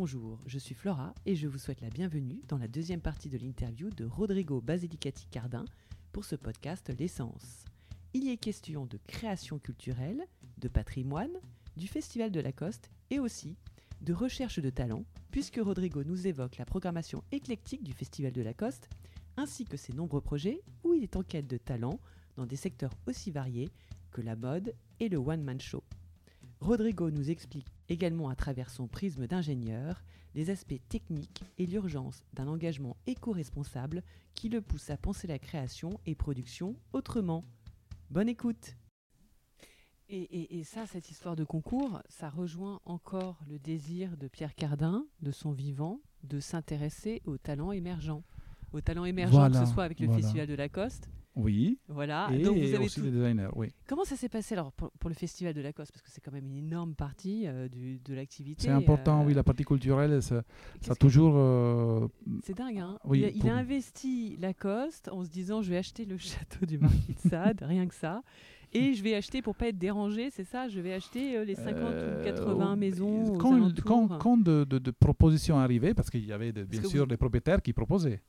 bonjour, je suis Flora et je vous souhaite la bienvenue dans la deuxième partie de l'interview de Rodrigo Basilicati Cardin pour ce podcast L'essence. Il y est question de création culturelle, de patrimoine, du Festival de Lacoste et aussi de recherche de talent, puisque Rodrigo nous évoque la programmation éclectique du Festival de Lacoste, ainsi que ses nombreux projets où il est en quête de talent dans des secteurs aussi variés que la mode et le one-man show. Rodrigo nous explique également à travers son prisme d'ingénieur les aspects techniques et l'urgence d'un engagement éco-responsable qui le pousse à penser la création et production autrement. Bonne écoute et, ça, cette histoire de concours, ça rejoint encore le désir de Pierre Cardin, de son vivant, de s'intéresser aux talents émergents. Aux talents émergents, que ce soit avec le Festival de Lacoste, oui. Voilà. Et Donc vous avez aussi les designers, oui. Comment ça s'est passé alors pour, le Festival de Lacoste Parce que c'est quand même une énorme partie euh, du, de l'activité. C'est important, oui, euh, la partie culturelle, ça, ça a toujours. Euh, c'est dingue, hein oui, Il, a, investi Lacoste en se disant je vais acheter le château du Marquis de Sade, rien que ça. Et je vais acheter pour pas être dérangé, c'est ça Je vais acheter les 50 ou 80 maisons. Quand, quand, quand de, de, propositions arrivaient, parce qu'il y avait bien sûr des propriétaires qui proposaient.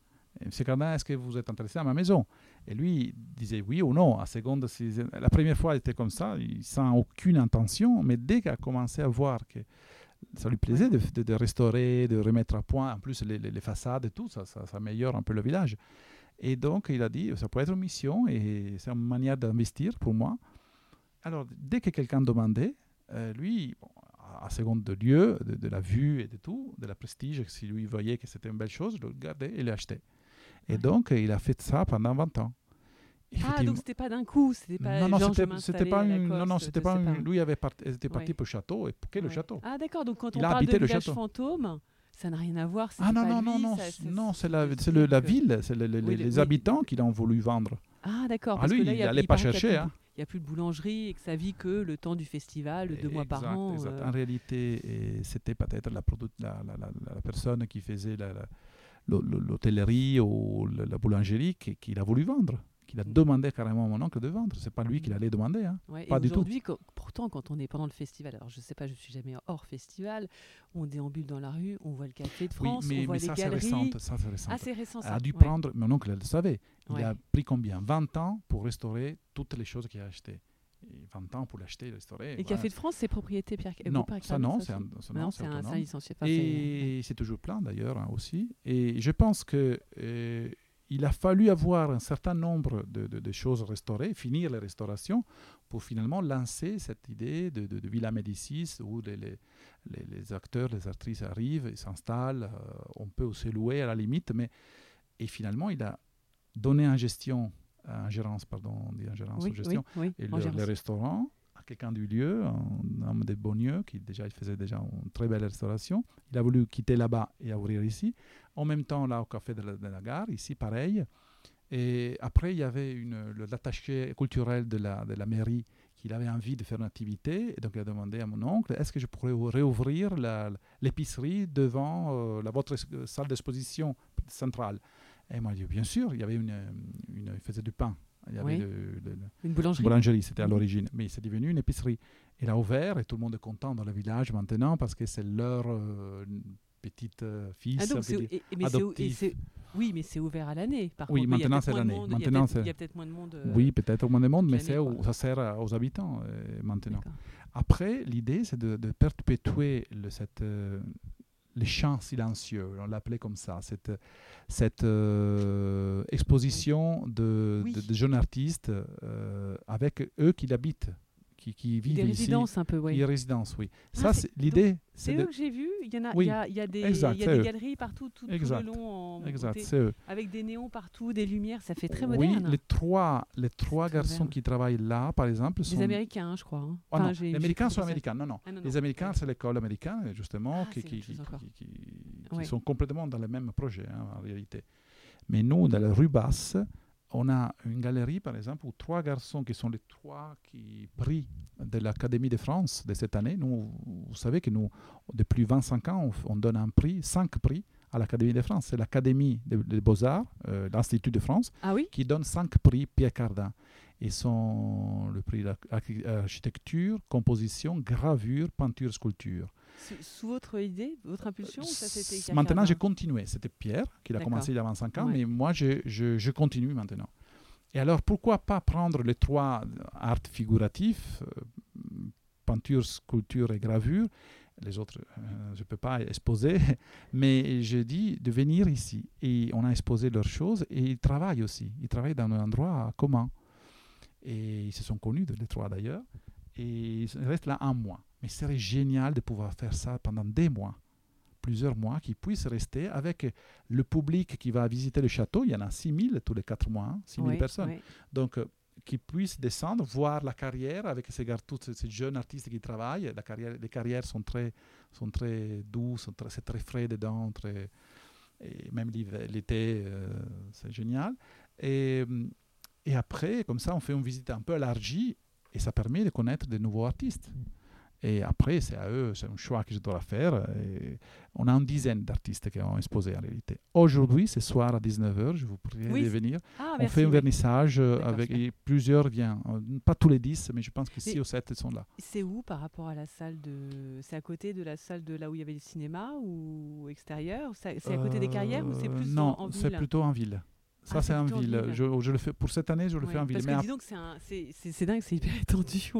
Monsieur Cardin, est-ce que vous êtes intéressé à ma maison? Et lui disait oui ou non. À seconde, la première fois, il était comme ça, sans aucune intention, mais dès qu'il a commencé à voir que ça lui plaisait de, restaurer, de remettre à point, en plus les, façades et tout, ça, ça, améliore un peu le village. Et donc, il a dit, ça pourrait être une mission et c'est une manière d'investir pour moi. Alors, dès que quelqu'un demandait, euh, lui, à seconde de lieu, de, la vue et de tout, de la prestige, si lui voyait que c'était une belle chose, il le gardait et l'achetait. Et donc, il a fait ça pendant 20 ans. Ah, donc c'était pas d'un coup, c'était pas non, non, c'était pas une, non, non, c'était pas, lui avait était parti pour le château et quel le château Ah d'accord, donc quand on parle de village fantôme, ça n'a rien à voir. Ah non non non non, non, c'est la, c'est la ville, c'est les, habitants qui l'ont voulu vendre. Ah d'accord. Ah lui, il n'allait pas chercher. Hein. Il n'y a plus de boulangerie et que ça vit que le temps du festival, deux mois par an. Exact. Euh. En réalité, c'était peut-être la, personne qui faisait la, l'hôtellerie ou la boulangerie qu'il a voulu vendre qu'il a mm. demandé carrément à mon oncle de vendre. C'est pas lui qui l'allait demander, hein. pas du tout. Aujourd'hui, pourtant, quand on est pendant le festival, alors je sais pas, je suis jamais hors festival, on déambule dans la rue, on voit le café de France, oui, mais, on voit mais les ça, galeries. Récente, ça, c'est récent. Ah, c'est récent. Ça. A dû prendre, mon oncle le savait. Il a pris combien? 20 ans pour restaurer toutes les choses qu'il a achetées. 20 ans pour l'acheter et restaurer. Et Café de France, c'est propriété Pierre Non, ça non, c'est un, un, licencié. Et c'est toujours plein d'ailleurs hein, aussi. Et je pense que euh, il a fallu avoir un certain nombre de, de, choses restaurées, finir les restaurations, pour finalement lancer cette idée de, de Villa Médicis où les, les, les, acteurs, les actrices arrivent et s'installent. Euh, on peut aussi louer à la limite, mais et finalement il a donné en gestion ingérence, pardon, on dit ingérence ou gestion, et le, restaurant à quelqu'un du lieu, un homme de Beaunieu, qui déjà il faisait déjà une très belle restauration. Il a voulu quitter là-bas et ouvrir ici. En même temps, là, au café de la, gare, ici, pareil. Et après, il y avait l'attaché culturel de la, de la mairie qui avait envie de faire une activité. Et donc, il a demandé à mon oncle, est-ce que je pourrais réouvrir l'épicerie devant euh, la, votre salle d'exposition centrale? Et moi, j'ai dit, bien sûr, il y avait une, une, il faisait du pain. Il y avait une boulangerie. boulangerie, c'était à l'origine. Mais c'est devenu une épicerie. Il a ouvert et tout le monde est content dans le village maintenant parce que c'est leur euh, petite euh, fille ah oui, mais c'est ouvert à l'année. oui, maintenant c'est l'année. Il y a peut-être moins de monde. Euh, oui, peut-être moins de monde, mais ça sert aux habitants maintenant. Après, l'idée, c'est de, de, perpétuer le, cette, les chants silencieux, on l'appelait comme ça, cette, cette euh, exposition de, de, jeunes artistes euh, avec eux qui l'habitent qui, qui vivent des résidences un peu, oui. Des résidences, oui. Ah, ça, c'est l'idée. C'est eux que j'ai vu. Il y en a, il y a, il y a des, exact, il y a des galeries partout, tout, tout, le long, en exact, c'est eux. avec des néons partout, des lumières. Ça fait très moderne. Oui, les trois, les trois garçons qui travaillent là, par exemple, sont des Américains, je crois. Hein. Oh, non, les Américains sont américains. Non, non. Ah, les Américains, c'est l'école américaine, justement, ah, qui, qui, qui, qui, sont complètement dans le même projet, hein, en réalité. Mais nous, dans la rue basse, on a une galerie, par exemple, où trois garçons qui sont les trois qui prix de l'Académie de France de cette année. Nous, vous savez que nous, depuis 25 ans, on, donne un prix, cinq prix à l'Académie de France. C'est l'Académie des, Beaux-Arts, euh, l'Institut de France, ah qui donne cinq prix Pierre Cardin. Et sont le prix d'architecture, composition, gravure, peinture, sculpture. Sous, votre idée, votre impulsion ça, c'était Maintenant, j'ai continué. C'était Pierre qui l'a commencé il y a 25 ans, mais moi, je, je, je, continue maintenant. Et alors, pourquoi pas prendre les trois arts figuratifs, euh, peinture, sculpture et gravure? Les autres, euh, je ne peux pas exposer, mais j'ai dit de venir ici. Et on a exposé leurs choses et ils travaillent aussi. Ils travaillent dans un endroit commun. Et ils se sont connus, les trois d'ailleurs. Et ils restent là un mois. Mais ce serait génial de pouvoir faire ça pendant des mois, plusieurs mois, qu'ils puissent rester avec le public qui va visiter le château. Il y en a 6000 tous les quatre mois, 6000 hein, personnes. Donc, euh, qui puissent descendre, voir la carrière avec ces, tous ces jeunes artistes qui travaillent. La carrière, les carrières sont très, sont très douces, c'est très frais dedans, très, et même l'été, euh, c'est génial. Et, et après, comme ça, on fait une visite un peu élargie et ça permet de connaître de nouveaux artistes. Et après, c'est à eux, c'est un choix que je dois faire. Et on a une dizaine d'artistes qui ont exposé en réalité. Aujourd'hui, ce soir à 19h, je vous prie de venir. Ah, on fait un vernissage euh, avec plusieurs viennent. Euh, pas tous les 10, mais je pense que 6 ou 7 sont là. C'est où par rapport à la salle de. C'est à côté de la salle de là où il y avait le cinéma ou extérieur? C'est à côté des carrières ou c'est plus euh, non, en, ville? Non, c'est plutôt en ville. Ça, ah, c'est en ville. Je, je, le fais, pour cette année, je le fais en ville. Parce que c'est dingue, c'est hyper étendu.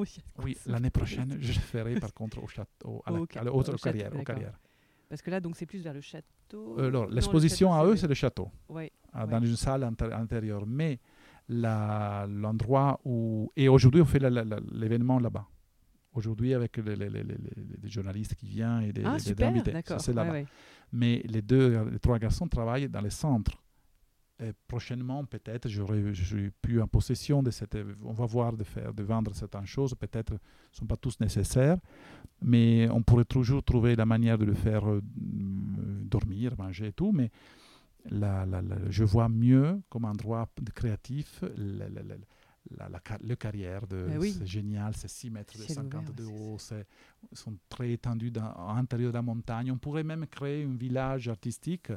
oui, l'année prochaine, je le ferai par contre au château, à la, au, à la, au, au carrière, carrière. Parce que là, donc, c'est plus vers le château. Euh, L'exposition à eux, c'est le château, ouais, ah, dans une salle intérieure. Mais l'endroit où... Et aujourd'hui, on fait l'événement là-bas. Aujourd'hui, avec les, les, les, les, journalistes qui viennent et des, ah, super, invités. C'est là-bas. Mais les deux, les trois garçons travaillent dans les centres prochainement, peut-être, j'aurai pu en possession de cette. On va voir de faire, de vendre certaines choses. Peut-être ne sont pas tous nécessaires, mais on pourrait toujours trouver la manière de le faire euh, dormir, manger et tout. Mais la, la, je vois mieux comme endroit de créatif la, la, carrière de ben c'est génial, c'est 6 mètres de 50 de haut, ils sont très étendus dans, à l'intérieur de la montagne. On pourrait même créer un village artistique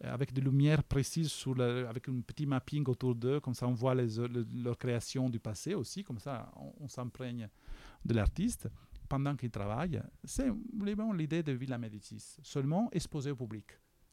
avec des lumières précises, sur le, avec un petit mapping autour d'eux, comme ça on voit les, leur création du passé aussi, comme ça on, s'imprègne de l'artiste pendant qu'il travaille. C'est l'idée de Villa Médicis, seulement exposé au public,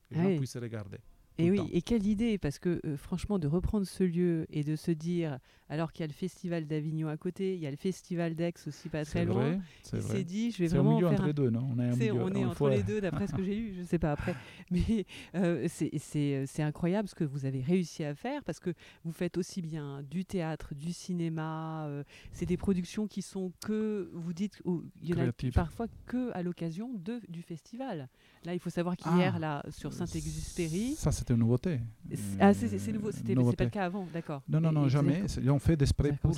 les gens puissent regarder. Et oui, et quelle idée, parce que euh, franchement, de reprendre ce lieu et de se dire, alors qu'il y a le festival d'Avignon à côté, il y a le festival d'Aix aussi pas très loin, il s'est dit, je vais vraiment. au milieu faire entre les deux, non? On est, on est entre les deux, d'après ce que j'ai lu, je ne sais pas après. Mais euh, c'est incroyable ce que vous avez réussi à faire, parce que vous faites aussi bien du théâtre, du cinéma, euh, c'est des productions qui sont que, vous dites, il y en a parfois que à l'occasion du festival. Là, il faut savoir qu'hier, ah, là, sur Saint-Exupéry. Ça, c'était une nouveauté. Ah, c'est nouveau, c'était pas le cas avant, d'accord. Non, non, non, jamais. On fait des sprays pour.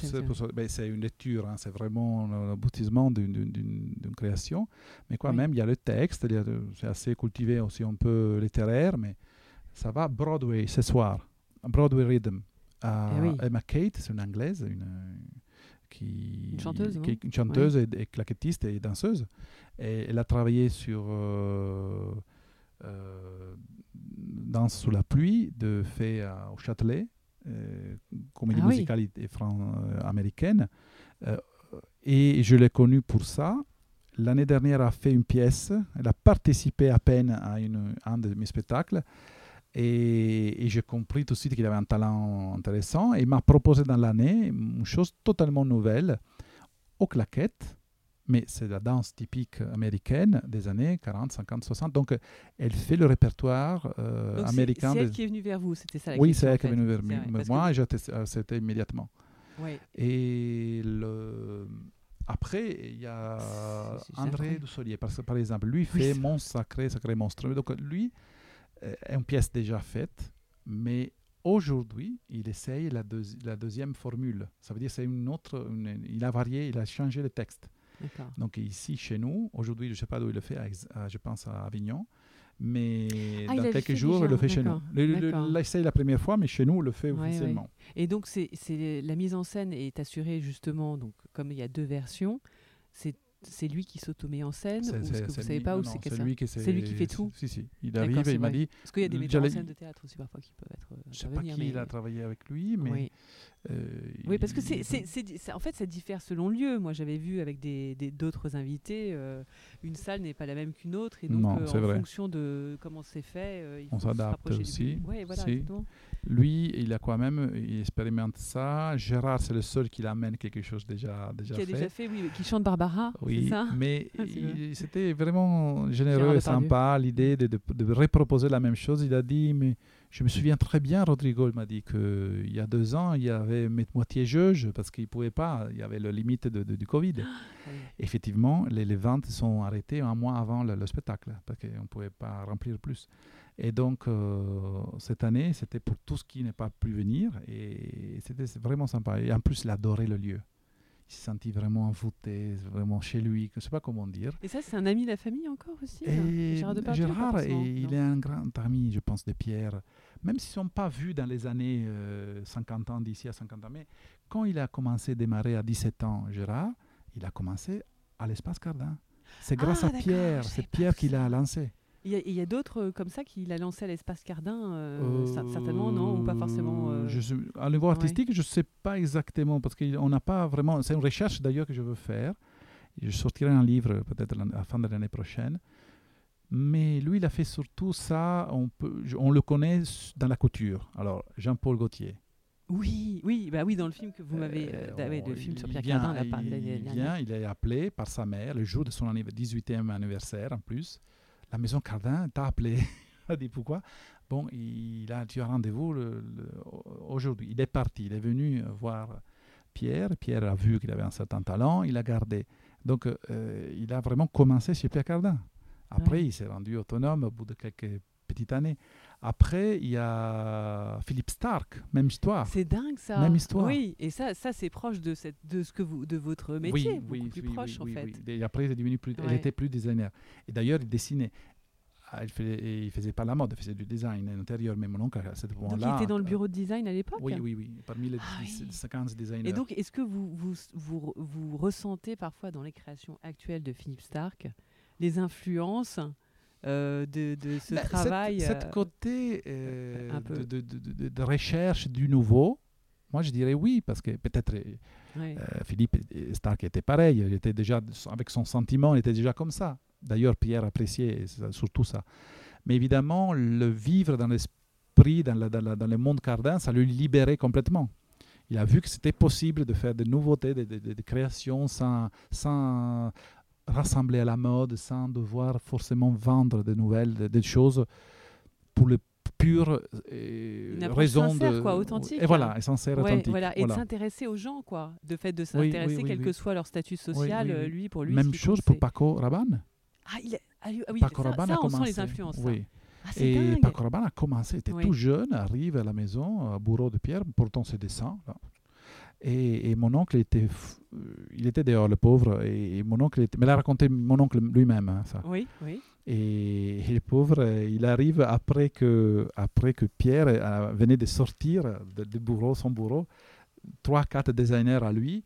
Ben, c'est une lecture, hein, c'est vraiment l'aboutissement d'une création. Mais quand même, il y a le texte, c'est assez cultivé aussi un peu littéraire, mais ça va. Broadway, ce soir. Broadway Rhythm. Eh Emma Kate, c'est une anglaise, une qui, une chanteuse, qui, une chanteuse et, claquettiste et danseuse. Et elle a travaillé sur euh, euh, Danse sous la pluie de fait au Châtelet, euh, comédie ah musicale américaine. et je l'ai connue pour ça. L'année dernière, elle a fait une pièce. Elle a participé à peine à une, un de mes spectacles. Et, j'ai compris tout de suite qu'il avait un talent intéressant. Et il m'a proposé dans l'année une chose totalement nouvelle, aux claquettes, mais c'est la danse typique américaine des années 40, 50, 60. Donc, elle fait le répertoire euh, américain. C'est elle qui est venue vers vous, c'était ça la Oui, c'est elle qui est venue vers moi et j'ai accepté euh, immédiatement. Oui. Et le... après, il y a André Dussolier, par, par exemple. Lui fait Mon Sacré, Sacré Monstre. Donc, lui, euh, une pièce déjà faite, mais aujourd'hui, il essaye la, la, deuxième formule. Ça veut dire c'est une autre, il a varié, il a changé le texte. Donc ici, chez nous, aujourd'hui, je ne sais pas d'où il le fait, je pense à Avignon, mais ah, dans quelques jours, il le fait chez nous. Il l'essaye la première fois, mais chez nous, il le fait officiellement. Et donc, c'est la mise en scène est assurée justement, donc comme il y a deux versions, c'est c'est lui qui s'automet en scène C'est- ou c'est- que vous c'est savez pas non, où non, c'est que c'est lui qui C'est lui qui fait tout Si, si. Il arrive c'est et il m'a dit. Parce qu'il y a des metteurs en scène de théâtre aussi parfois qui peuvent être. Je sais pas qui mais- il a travaillé avec lui, mais. Oui. Euh, Oui, parce que c'est, en fait, ça diffère selon le lieu. Moi, j'avais vu avec des, des- d'autres invités, euh, une salle n'est pas la même qu'une autre, et donc Non, euh, en vrai. fonction de comment c'est fait, euh, il On faut se s'adapte aussi, public. Ouais, voilà, si. exactement. Lui, il a quand même, il expérimente ça. Gérard, c'est le seul qui l'amène quelque chose déjà, déjà Qui a fait. déjà fait, oui, qui chante Barbara, Oui, c'est ça? mais Ah, c'était vraiment Gérard généreux et sympa l'idée de, de, de reproposer la même chose. Il a dit, mais je me souviens très bien, Rodrigo m'a dit qu'il y a deux ans, il y avait mo- moitié jauge parce qu'il ne pouvait pas, il y avait la limite de- de- du Covid. Oui. Effectivement, les, les ventes sont arrêtées un mois avant le, le spectacle parce qu'on ne pouvait pas remplir plus. Et donc, euh, cette année, c'était pour tout ce qui n'est pas pu venir et c'était vraiment sympa. Et en plus, il adorait le lieu. Il s'est senti vraiment envoûté, vraiment chez lui, je ne sais pas comment dire. Et ça, c'est un ami de la famille encore aussi là Et Gérard Depardieu Gérard, et il est un grand ami, je pense, de Pierre. Même s'ils ne sont pas vus dans les années euh, 50 ans, d'ici à 50 ans, mais quand il a commencé à démarrer à 17 ans, Gérard, il a commencé à l'espace Cardin. C'est grâce Ah, à d'accord, Pierre, c'est Pierre qui l'a lancé. Il y a, il y a d'autres euh, comme ça qu'il a lancé à l'espace Cardin, euh, cer- certainement, non Ou pas forcément euh, Je à niveau ouais. artistique, je ne sais pas exactement, parce qu'on n'a pas vraiment... C'est une recherche d'ailleurs que je veux faire. Je sortirai un livre peut-être à la fin de l'année prochaine. Mais lui, il a fait surtout ça, on, peut, je- on le connaît dans la couture. Alors, Jean-Paul Gaultier. Oui, oui, bah oui, dans le film que vous m'avez, euh, Euh, ouais, le film sur Pierre vient- Cardin, il, vient, il est appelé par sa mère le jour de son anniv- 18e anniversaire en plus. La maison Cardin t'a appelé. A dit pourquoi? Bon, il a, tu as rendez-vous aujourd'hui. Il est parti, il est venu voir Pierre. Pierre a vu qu'il avait un certain talent, il a gardé. Donc, euh, il a vraiment commencé chez Pierre Cardin. Après, Ouais. il s'est rendu autonome au bout de quelques petites années. Après, il y a Philippe Stark, même histoire. C'est dingue ça. Même histoire. Oui, et ça, ça c'est proche de cette, de ce que vous, de votre métier, beaucoup plus proche en fait. Et après, il est devenu plus, il était plus designer. Et d'ailleurs, il dessinait. Ah, Il faisait, il faisait pas la mode, il faisait du design intérieur, mais mon oncle, à ce moment-là. il était dans le euh, bureau de design à l'époque? Oui, oui, oui, parmi les Ah 10 oui. 15 designers. Et donc, est-ce que vous, vous, vous, vous ressentez parfois dans les créations actuelles de Philippe Stark les influences euh, de, de ce cette- travail Cette, euh, côté euh, de, recherche du nouveau, moi je dirais oui, parce que peut-être ouais. Euh, Philippe Stark était pareil, il était déjà avec son sentiment, il était déjà comme ça. D'ailleurs, Pierre appréciait surtout ça. Mais évidemment, le vivre dans l'esprit, dans, la- dans la- dans le monde cardin, ça le libérait complètement. Il a vu que c'était possible de faire des nouveautés, des, des- des- des créations sans, sans rassembler à la mode, sans devoir forcément vendre des nouvelles, des, des choses pour le pure euh, Une raison sincère, de quoi, authentique, Et voilà, hein. et sincère, Ouais, authentique. voilà, et voilà. de s'intéresser aux gens, quoi. De fait de oui, s'intéresser, oui, quel que soit leur statut social, euh, lui, pour lui. Même chose pour. Paco Rabanne. Ah, il a- ah, ah oui, Paco ça, Rabanne ça, a on sent commencé. les influences. Oui. Ah, Et dingue. Paco Rabanne a commencé, il était tout jeune, arrive à la maison, à Bourreau de Pierre, pourtant ses dessins. là. Et, et mon oncle était, il était dehors, le pauvre, et, mon oncle, était, mais l'a raconté mon oncle lui-même, hein, ça. Oui, oui. Et, et le pauvre, il arrive après que, après que Pierre euh, venait de sortir de, de bureau, son bureau, trois, quatre designers à lui,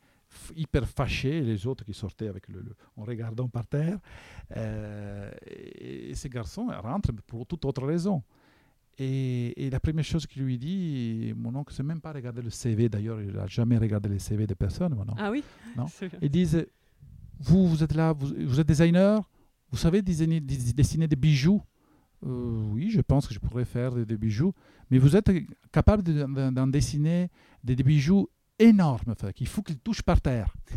hyper fâchés, les autres qui sortaient avec le, le- en regardant par terre. Euh, et, et ces garçons rentrent pour toute autre raison. Et, et la première chose qu'il lui dit, mon oncle ne sait même pas regarder le CV, d'ailleurs, il n'a jamais regardé les CV de personne. mon oncle. Ah oui? Non? C'est. Ils disent vous, vous êtes là, vous, vous êtes designer, vous savez dessiner, dess- dessiner des bijoux? Euh, Oui, je pense que je pourrais faire des, des bijoux, mais vous êtes capable de- d'en dessiner des, des bijoux énormes, fait, qu'il faut qu'ils touchent par terre.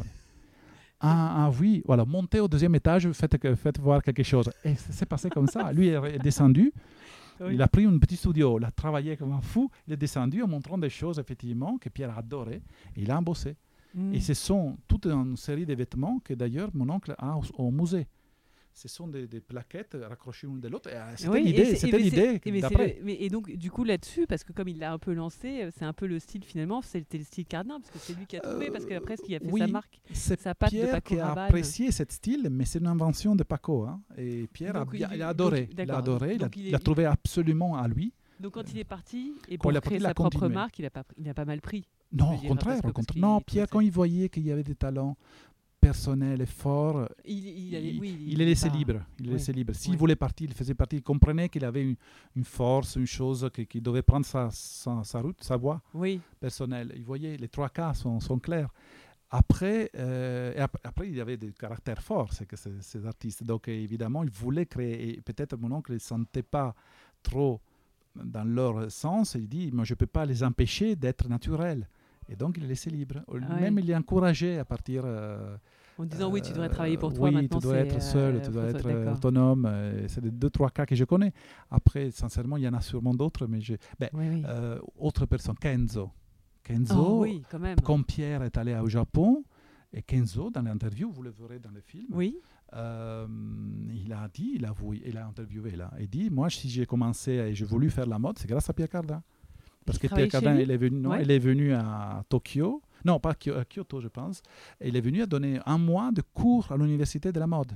Ah, ah oui, voilà, montez au deuxième étage, faites, faites voir quelque chose. Et ça s'est passé comme ça. Lui est descendu, Oui. il a pris un petit studio, il a travaillé comme un fou, il est descendu en montrant des choses, effectivement, que Pierre a adoré, et il a embossé. Mm. Et ce sont toute une série de vêtements que d'ailleurs mon oncle a au, au musée. Ce sont des, des plaquettes raccrochées l'une de l'autre. euh, C'était Oui, l'idée, c'était l'idée et donc, du coup, là-dessus, parce que comme il l'a un peu lancé, euh, c'est un peu le style finalement, c'était le style Cardin, parce que c'est lui qui a trouvé, parce qu'après, ce qui a fait oui, sa marque. Sa patte de Pierre Paco qui a Rabanne. apprécié ce style, mais c'est une invention de Paco. hein. Et Pierre a, Donc, bien- il- il a donc, adoré. il a adoré, il a, Donc, il est- il a trouvé absolument à lui. Donc, quand il est parti, et pour a créer a sa propre continué. marque, il a, pas, il a pas mal pris. Non, au contraire, au contraire. Non, Pierre, quand il voyait qu'il y avait des talents, personnel et fort, Il, il, allait- il, oui, il est laissé pas- libre. Il est ouais. laissé libre. S'il voulait partir, il faisait partie. Il comprenait qu'il avait une, une force, une chose, qu'il devait prendre sa, sa, sa route, sa voie Oui, personnelle. Il voyait, les trois cas sont, sont clairs. Après, euh, et ap- après, il y avait des caractères forts, c'est que ces, ces artistes. Donc, évidemment, il voulait créer. Peut-être mon oncle ne se sentait pas trop dans leur sens. Il dit Moi, je ne peux pas les empêcher d'être naturels. Et donc, il les laissait libres. Ah Même, ouais. il les encourageait à partir. euh, en disant oui, tu devrais euh, travailler pour toi oui, maintenant. tu dois être seul, euh, tu dois être euh, autonome. euh, C'est les deux, trois cas que je connais. Après, sincèrement, il y en a sûrement d'autres, mais je... ben, Oui, oui. euh, autre personne, Kenzo. Kenzo, Oh, oui, quand même. Pierre est allé au Japon, et Kenzo, dans l'interview, vous le verrez dans le film, Oui, euh, il a dit, il a, avoué, il a interviewé là, il dit, moi, si j'ai commencé et j'ai voulu faire la mode, c'est grâce à Pierre Cardin. Parce que Pierre Cardin, il est venu, non, Ouais. il est venu à Tokyo, non, pas à Kyoto, je pense, il est venu à donner un mois de cours à l'université de la mode.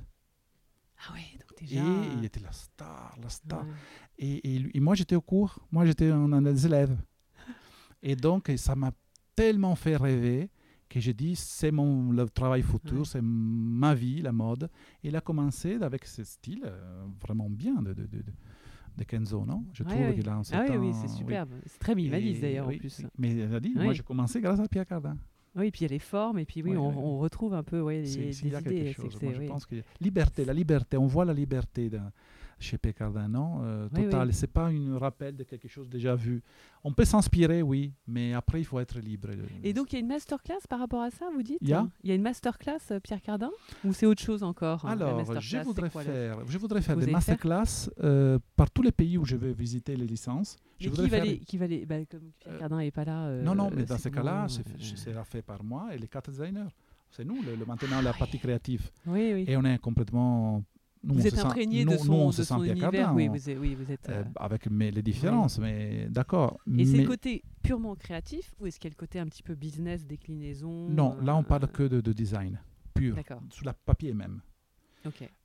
ah ouais, donc déjà. Et il était la star, la star. Ouais. Et, et lui- et moi, j'étais au cours. Moi, j'étais un, un des élèves. Et donc, ça m'a tellement fait rêver que j'ai dit, c'est mon le travail futur, Ouais. c'est ma vie, la mode. Et il a commencé avec ce style euh, vraiment bien de, de, de, de- de Kenzo, non? Je Ouais, trouve ouais. qu'il a un Ah oui, c'est superbe. C'est très minimaliste d'ailleurs en plus. Mais elle a dit, moi, j'ai commencé grâce à Pierre Cardin. Oui, et puis il y a les formes, et puis oui, Ouais, on, ouais. on retrouve un peu ouais, les, a idées. quelque chose. Moi, je pense que liberté, la liberté, on voit la liberté chez Pécardin, non Euh, Oui, Total, oui. c'est pas un rappel de quelque chose déjà vu. On peut s'inspirer, oui, mais après, il faut être libre. Et donc il y a une masterclass par rapport à ça, vous dites? Il y a Il y a une masterclass, euh, Pierre Cardin? Ou c'est autre chose encore hein, Alors, je voudrais, quoi, faire, je voudrais faire Vous des masterclass euh, par tous les pays où je vais visiter les licences. Je Mais voudrais qui va, faire- les, qui va les- bah, comme Pierre Euh, Cardin n'est pas là. euh, Non, non, mais dans ces cas-là, c'est fait- sera fait par moi et les quatre designers. C'est nous, le, le- maintenant, la partie créative. Oui, oui. Et on est complètement... nous, vous êtes imprégné nous- de nous, son, on de son univers. Oui, vous êtes, oui, vous êtes. euh, euh, avec mes, les différences, mais d'accord. Et c'est mais- le côté purement créatif ou est-ce qu'il y a le côté un petit peu business, déclinaison Non, là, on euh, parle que de, de design pur, sur le papier même.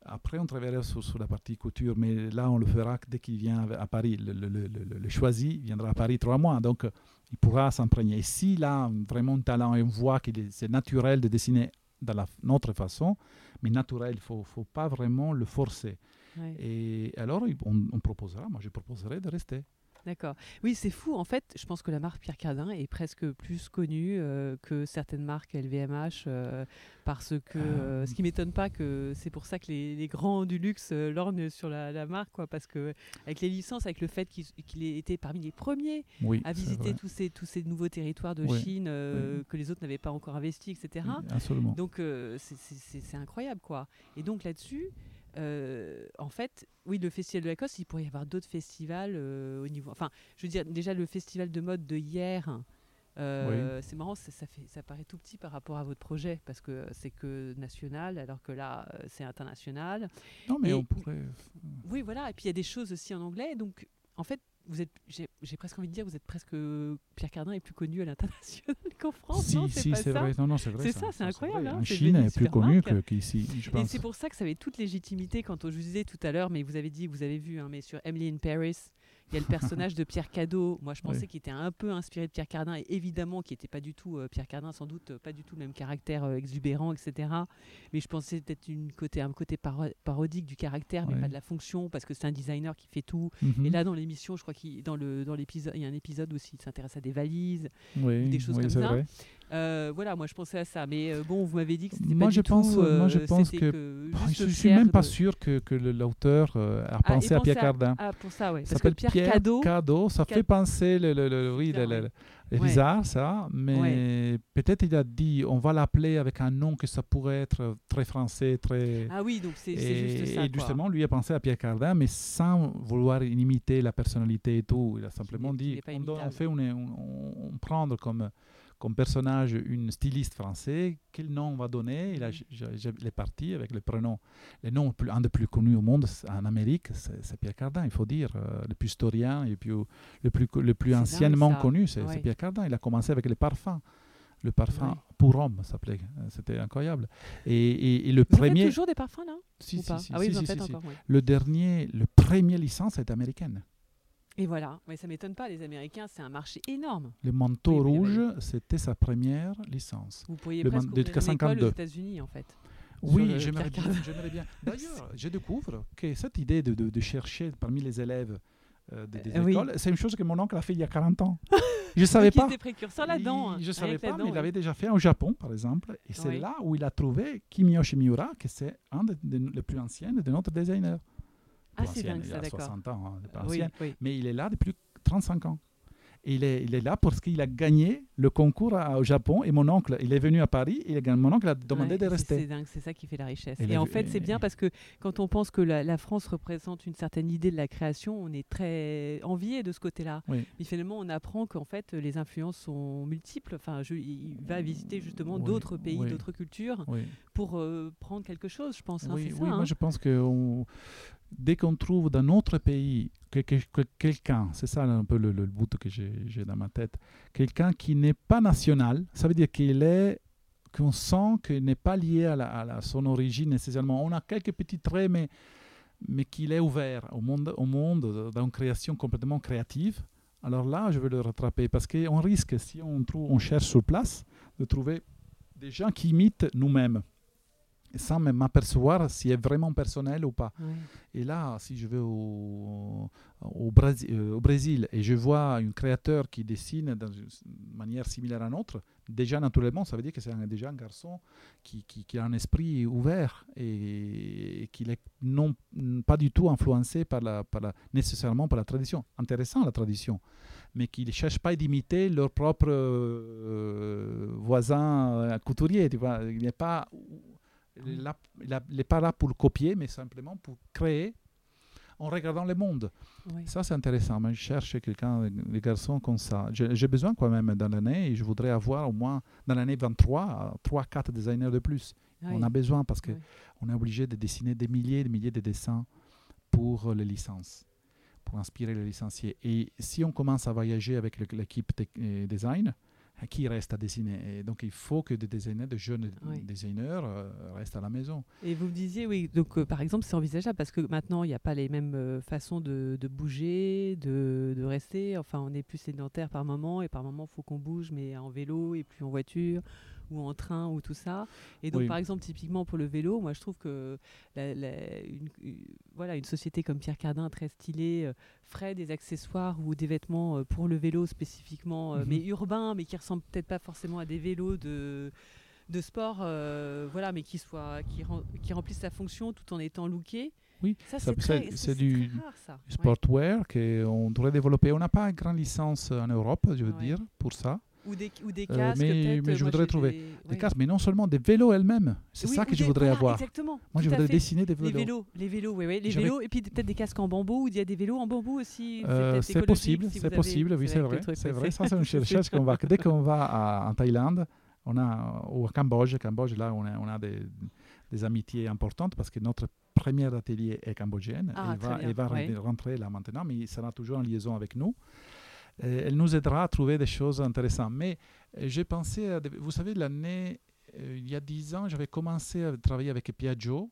Après, on travaillera sur, sur la partie couture, mais là, on le fera dès qu'il vient à Paris. Le, le- le- le- le choisi viendra à Paris trois mois, donc euh, il pourra s'imprégner. Et s'il a vraiment un talent et on voit que c'est naturel de dessiner de la, notre façon, mais naturel, il ne faut, faut pas vraiment le forcer. ouais. Et alors, on, on proposera, moi je proposerai de rester. D'accord. Oui, c'est fou. En fait, je pense que la marque Pierre Cardin est presque plus connue euh, que certaines marques LVMH euh, parce que euh, ce qui m'étonne pas que c'est pour ça que les, les grands du luxe lorgnent sur la, la marque, quoi, parce que avec les licences, avec le fait qu'il qu'il ait été parmi les premiers Oui, à visiter tous ces, tous ces nouveaux territoires de Oui, Chine oui. que les autres n'avaient pas encore investis, etc. Absolument. Donc c'est incroyable quoi. Et donc là-dessus, euh, en fait, oui, le festival de Lacoste, il pourrait y avoir d'autres festivals euh, au niveau. Enfin, je veux dire, déjà le festival de mode de hier. euh, C'est marrant, ça, ça fait, ça paraît tout petit par rapport à votre projet parce que c'est que national, alors que là c'est international. non, mais et- on pourrait. Oui, voilà. Et puis il y a des choses aussi en anglais. Donc, en fait, vous êtes, j'ai presque envie de dire, vous êtes presque Pierre Cardin est plus connu à l'international qu'en France. si, non, c'est si, c'est vrai. Non, non, c'est vrai. C'est ça, c'est incroyable, hein, En Chine, elle est plus connue que- qu'ici, je Et c'est pour ça que ça avait toute légitimité quand on, je vous disais tout à l'heure, mais vous avez dit, vous avez vu, hein, mais sur Emily in Paris, il y a le personnage de Pierre Cadeau. Moi, je pensais Oui. qu'il était un peu inspiré de Pierre Cardin, et évidemment qui n'était pas du tout euh, Pierre Cardin, sans doute euh, pas du tout le même caractère euh, exubérant, etc. Mais je pensais peut-être une côté, un côté paro- parodique du caractère, mais pas de la fonction, parce que c'est un designer qui fait tout. Mhm. Et là, dans l'émission, je crois qu'il dans le dans l'épisode, il y a un épisode aussi, il s'intéresse à des valises. oui, des choses comme ça. vrai. Euh, voilà, moi je pensais à ça, mais euh, bon, vous m'avez dit que c'était Moi, pas je du pense- tout. moi, je euh, pense que- je le suis Pierre même pas sûr que, que l'auteur a Ah, pensé à Pierre Cardin. Ah, pour ça, ouais. Ça s'appelle Pierre, Cadeau. Cadeau, ça Cad- fait penser le, le, le- oui, Ouais. bizarre, ça, mais peut-être il a dit on va l'appeler avec un nom que ça pourrait être très français, très. Ah oui, donc c'est c'est juste ça. et quoi. justement, lui a pensé à Pierre Cardin, mais sans vouloir imiter la personnalité et tout. Il a simplement dit on, fait une, on, on prend comme, comme personnage une styliste français. Quel nom on va donner? Il j- il est parti avec le prénom. Le nom plus- un des plus connus au monde en Amérique, c'est Pierre Cardin, il faut dire. euh, le plus historien et puis, le plus, le plus dingue, anciennement connu, c'est. Pierre Cardin. Il a commencé avec les parfums. Le parfum Ouais. pour homme s'appelait. Euh, C'était incroyable. Et, et- et le Vous premier. toujours des parfums là Si, si, si, Ah oui, vous en faites encore. Le dernier, le premier licence est américaine. Et voilà, mais ça m'étonne pas, les Américains, c'est un marché énorme. Le manteau Oui, rouge, oui. c'était sa première licence. Vous pourriez Le presque ouvrir une école 52. aux États-Unis, en fait. Oui, le j'aimerais bien. D'ailleurs, je découvre que cette idée de, de- de chercher parmi les élèves euh, des, des Euh, écoles, c'est une chose que mon oncle a fait il y a 40 ans. Je ne savais Donc, il pas. était précurseur là-dedans. hein, Je ne rien savais pas, mais il avait déjà fait au Japon, par exemple. Et c'est là où il a trouvé Kimiyoshi Miura, que c'est un des des- les plus anciens de notre designer. Ah, c'est dingue, il ça, a d'accord. 60 ans, hein, pas Oui, ancien. oui. mais il est là depuis 35 ans. Il, est, il est là parce qu'il a gagné le concours à- au Japon et mon oncle, il est venu à Paris et mon oncle a demandé Ouais, de rester. C'est dingue, c'est ça qui fait la richesse. Et Et, la- en fait, c'est bien parce que quand on pense que la, la France représente une certaine idée de la création, on est très envié de ce côté-là. Oui. Mais finalement, on apprend qu'en fait, les influences sont multiples. Enfin, je- il va visiter justement Oui, d'autres pays, oui. d'autres cultures pour euh, prendre quelque chose, je pense. hein, oui, ça, moi hein. je pense que on- dès qu'on trouve dans notre pays quelqu'un, c'est ça un peu le, le but que j'ai dans ma tête, quelqu'un qui n'est pas national, ça veut dire qu'il est qu'on sent qu'il n'est pas lié à, la- à la- son origine nécessairement. On a quelques petits traits, mais, mais qu'il est ouvert au monde, au monde d'une création complètement créative. Alors là, je veux le rattraper parce qu'on risque, si on, trouve, on cherche sur place, de trouver des gens qui imitent nous-mêmes, sans même m'apercevoir si c'est vraiment personnel ou pas. Et là, si je vais au, euh, au Brésil et je vois un créateur qui dessine d'une manière similaire à notre, déjà naturellement, ça veut dire que c'est déjà un garçon qui, qui- qui a un esprit ouvert et, et qu'il est non, pas du tout influencé par la, par la- nécessairement par la tradition. Intéressant la tradition, mais qui ne cherche pas d'imiter leur propre euh, voisin euh, couturier. Tu vois. Il n'est pas là- n'est pas là pour copier, mais simplement pour créer en regardant le monde. Ça, c'est intéressant. Mais je cherche quelqu'un, des garçons comme ça. J'ai besoin quand même dans l'année, et je voudrais avoir au moins dans l'année 23, 3-4 designers de plus. On Ouais. a besoin parce qu'on est obligé de dessiner des milliers et des milliers de dessins pour les licences, pour inspirer les licenciés. Et si on commence à voyager avec l'équipe euh, design, qui reste à dessiner? Et Donc il faut que des designers, jeunes designers euh, restent à la maison. Et vous me disiez, oui, donc euh, par exemple, c'est envisageable parce que maintenant, il n'y a pas les mêmes euh, façons de, de bouger, de, de rester. Enfin, on est plus sédentaire par moment et par moment, il faut qu'on bouge, mais en vélo et plus en voiture ou en train ou tout ça. Et donc, Oui. par exemple, typiquement pour le vélo, moi, je trouve que la- la- une, une- voilà, une société comme Pierre Cardin, très stylée, euh, ferait des accessoires ou des vêtements euh, pour le vélo spécifiquement, euh, Mhm. mais urbains, mais qui ressemblent peut-être pas forcément à des vélos de de sport, euh, voilà, mais qui soit qui, rem- qui remplissent sa fonction tout en étant lookés. Oui, Ça, ça- c'est du très rare, ça. Ouais. sportwear qu'on devrait développer. On n'a pas une grande licence en Europe, je veux Ouais. dire, pour ça. Ou des, ou des Euh, casques, mais- je voudrais trouver des- casques, mais non seulement des vélos elles-mêmes. C'est ça que je voudrais avoir. Exactement. Moi, je voudrais dessiner des Les vélos. vélos, les vélos, oui, oui. Les vélos, et puis peut-être des casques en bambou, ou il y a des vélos en bambou aussi. Euh, c'est écologique, possible, si c'est possible, oui, c'est vrai. C'est vrai, ça c'est une recherche qu'on va. Dès qu'on va en Thaïlande, on a, ou au Cambodge, Cambodge, là, on a, on a des, des amitiés importantes parce que notre premier atelier est cambodgienne. Ah, très va, bien, elle va ouais. rentrer là maintenant, mais il sera toujours en liaison avec nous. Euh, elle nous aidera à trouver des choses intéressantes. Mais euh, j'ai pensé, à vous savez, l'année, euh, il y a dix ans, j'avais commencé à travailler avec Piaggio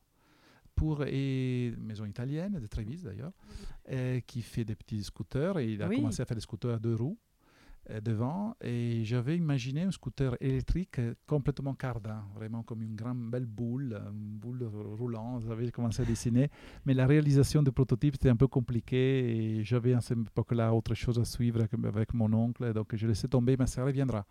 pour et maison italienne de Trévise d'ailleurs, qui fait des petits scooters et il a Oui. commencé à faire des scooters à deux roues devant et j'avais imaginé un scooter électrique euh, complètement cardin, vraiment comme une grande belle boule, une boule roulante. J'avais commencé à dessiner, mais la réalisation du prototype c'était un peu compliqué et j'avais à cette époque-là autre chose à suivre avec, mon oncle, donc je laissais tomber, mais ça reviendra.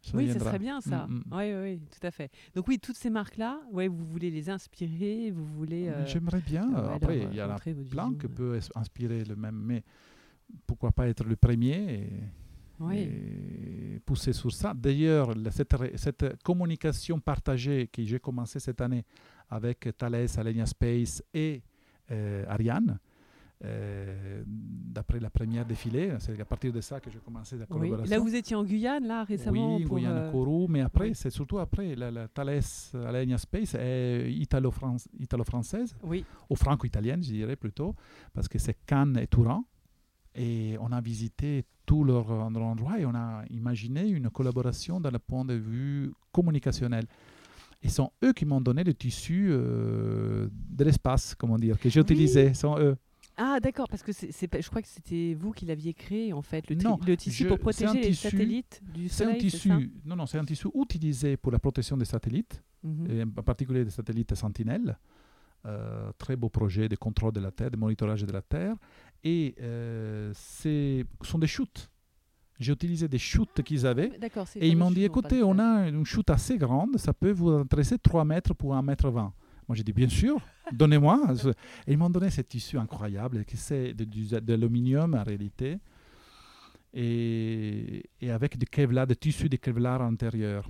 Ça Oui, ça reviendra. serait bien ça. Mm, mm. Oui, oui, tout à fait. Donc oui, toutes ces marques-là, ouais, vous voulez les inspirer, vous voulez. euh, J'aimerais bien. ouais, euh, Après, il y en a plein vision, que euh. peut inspirer le même, mais pourquoi pas être le premier et, Oui. pousser sur ça. D'ailleurs, cette, communication partagée que j'ai commencé cette année avec Thales, Alenia Space et euh, Ariane, euh, d'après la première défilée, c'est à partir de ça que j'ai commencé la Oui. collaboration. Là, vous étiez en Guyane, là, récemment. Oui, pour, Guyane, euh, Kourou, mais après, oui. c'est surtout après, la, la Thales Alenia Space est italo-fran- italo-française, Oui, ou franco-italienne, je dirais plutôt, parce que c'est Cannes et Touran. Et on a visité tous leurs endroits et on a imaginé une collaboration dans le point de vue communicationnel. Et sont eux qui m'ont donné le tissu euh, de l'espace, comment dire, que j'ai Oui. utilisé. Sont eux. Ah d'accord, parce que c'est, je crois que c'était vous qui l'aviez créé en fait, le, tri- Non, le tissu je- pour protéger les tissu- satellites du C'est un soleil, c'est tissu, ça? non, non, c'est un tissu utilisé pour la protection des satellites, Mhm. et en particulier des satellites Sentinelle. Euh, très beau projet de contrôle de la Terre, de monitorage de la Terre. Et euh, ce sont des chutes. J'ai utilisé des chutes qu'ils avaient. C'est Et ils m'ont dit, écoutez, on a une chute assez grande, ça peut vous intéresser 3 mètres pour 1 mètre 20. Moi, j'ai dit, bien sûr, donnez-moi. Et ils m'ont donné ce tissu incroyable, qui c'est de, du- de l'aluminium en réalité, et, et avec du Kevlar, des tissus de Kevlar à l'intérieur.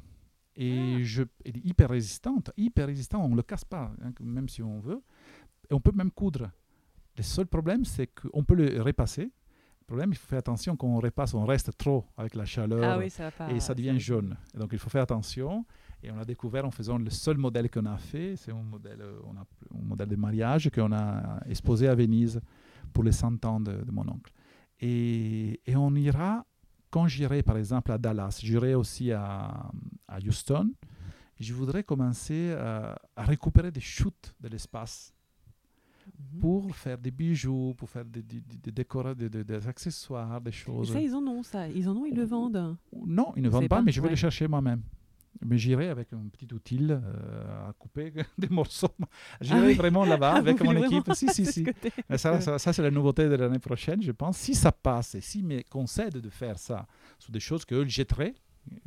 Et je, elle est hyper résistante, hyper résistante, on ne le casse pas, hein, même si on veut. Et on peut même coudre. Le seul problème, c'est qu'on peut le repasser. Le problème, il faut faire attention quand on repasse, on reste trop avec la chaleur Ah oui, ça va pas. et ça devient jaune. Et donc il faut faire attention. Et on a découvert en faisant le seul modèle qu'on a fait, c'est un modèle, euh, on a, un modèle de mariage qu'on a exposé à Venise pour les 100 ans de, de mon oncle. Et, et on ira, quand j'irai par exemple à Dallas, j'irai aussi à, à Houston, je voudrais commencer à, à récupérer des chutes de l'espace Mhm. pour faire des bijoux, pour faire des, des, des, des accessoires, des Et choses. ça, ils en ont, ça. Ils en ont, ils le vendent. Non, ils ne vendent pas, pas mais je vais Ouais. les chercher moi-même. Mais j'irai avec un petit outil euh, à couper des morceaux. J'irai Ah oui. vraiment là-bas Ah, avec mon équipe. Si, si, ce si. ça, ça, ça, c'est la nouveauté de l'année prochaine, je pense. Si ça passe et s'ils me concèdent de faire ça sur des choses qu'eux jetteraient,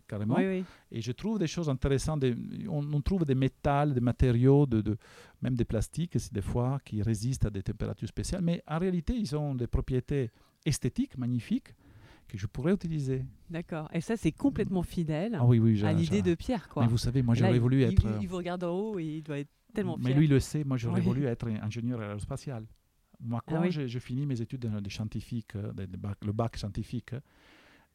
carrément, Oui, oui. et je trouve des choses intéressantes. des- on, on trouve des métals, des matériaux, de, de- même des plastiques, des fois, qui résistent à des températures spéciales. Mais en réalité, ils ont des propriétés esthétiques magnifiques que je pourrais utiliser. D'accord. Et ça, c'est complètement fidèle Ah oui, oui, à l'idée de Pierre, quoi. Mais vous savez, moi j'aurais voulu il, être. Il, il vous regarde en haut et il doit être tellement mais fier. lui il le sait, moi j'aurais voulu être ingénieur aérospatial. Moi, Ah quand oui. j'ai fini mes études de, de scientifique, euh, le bac scientifique,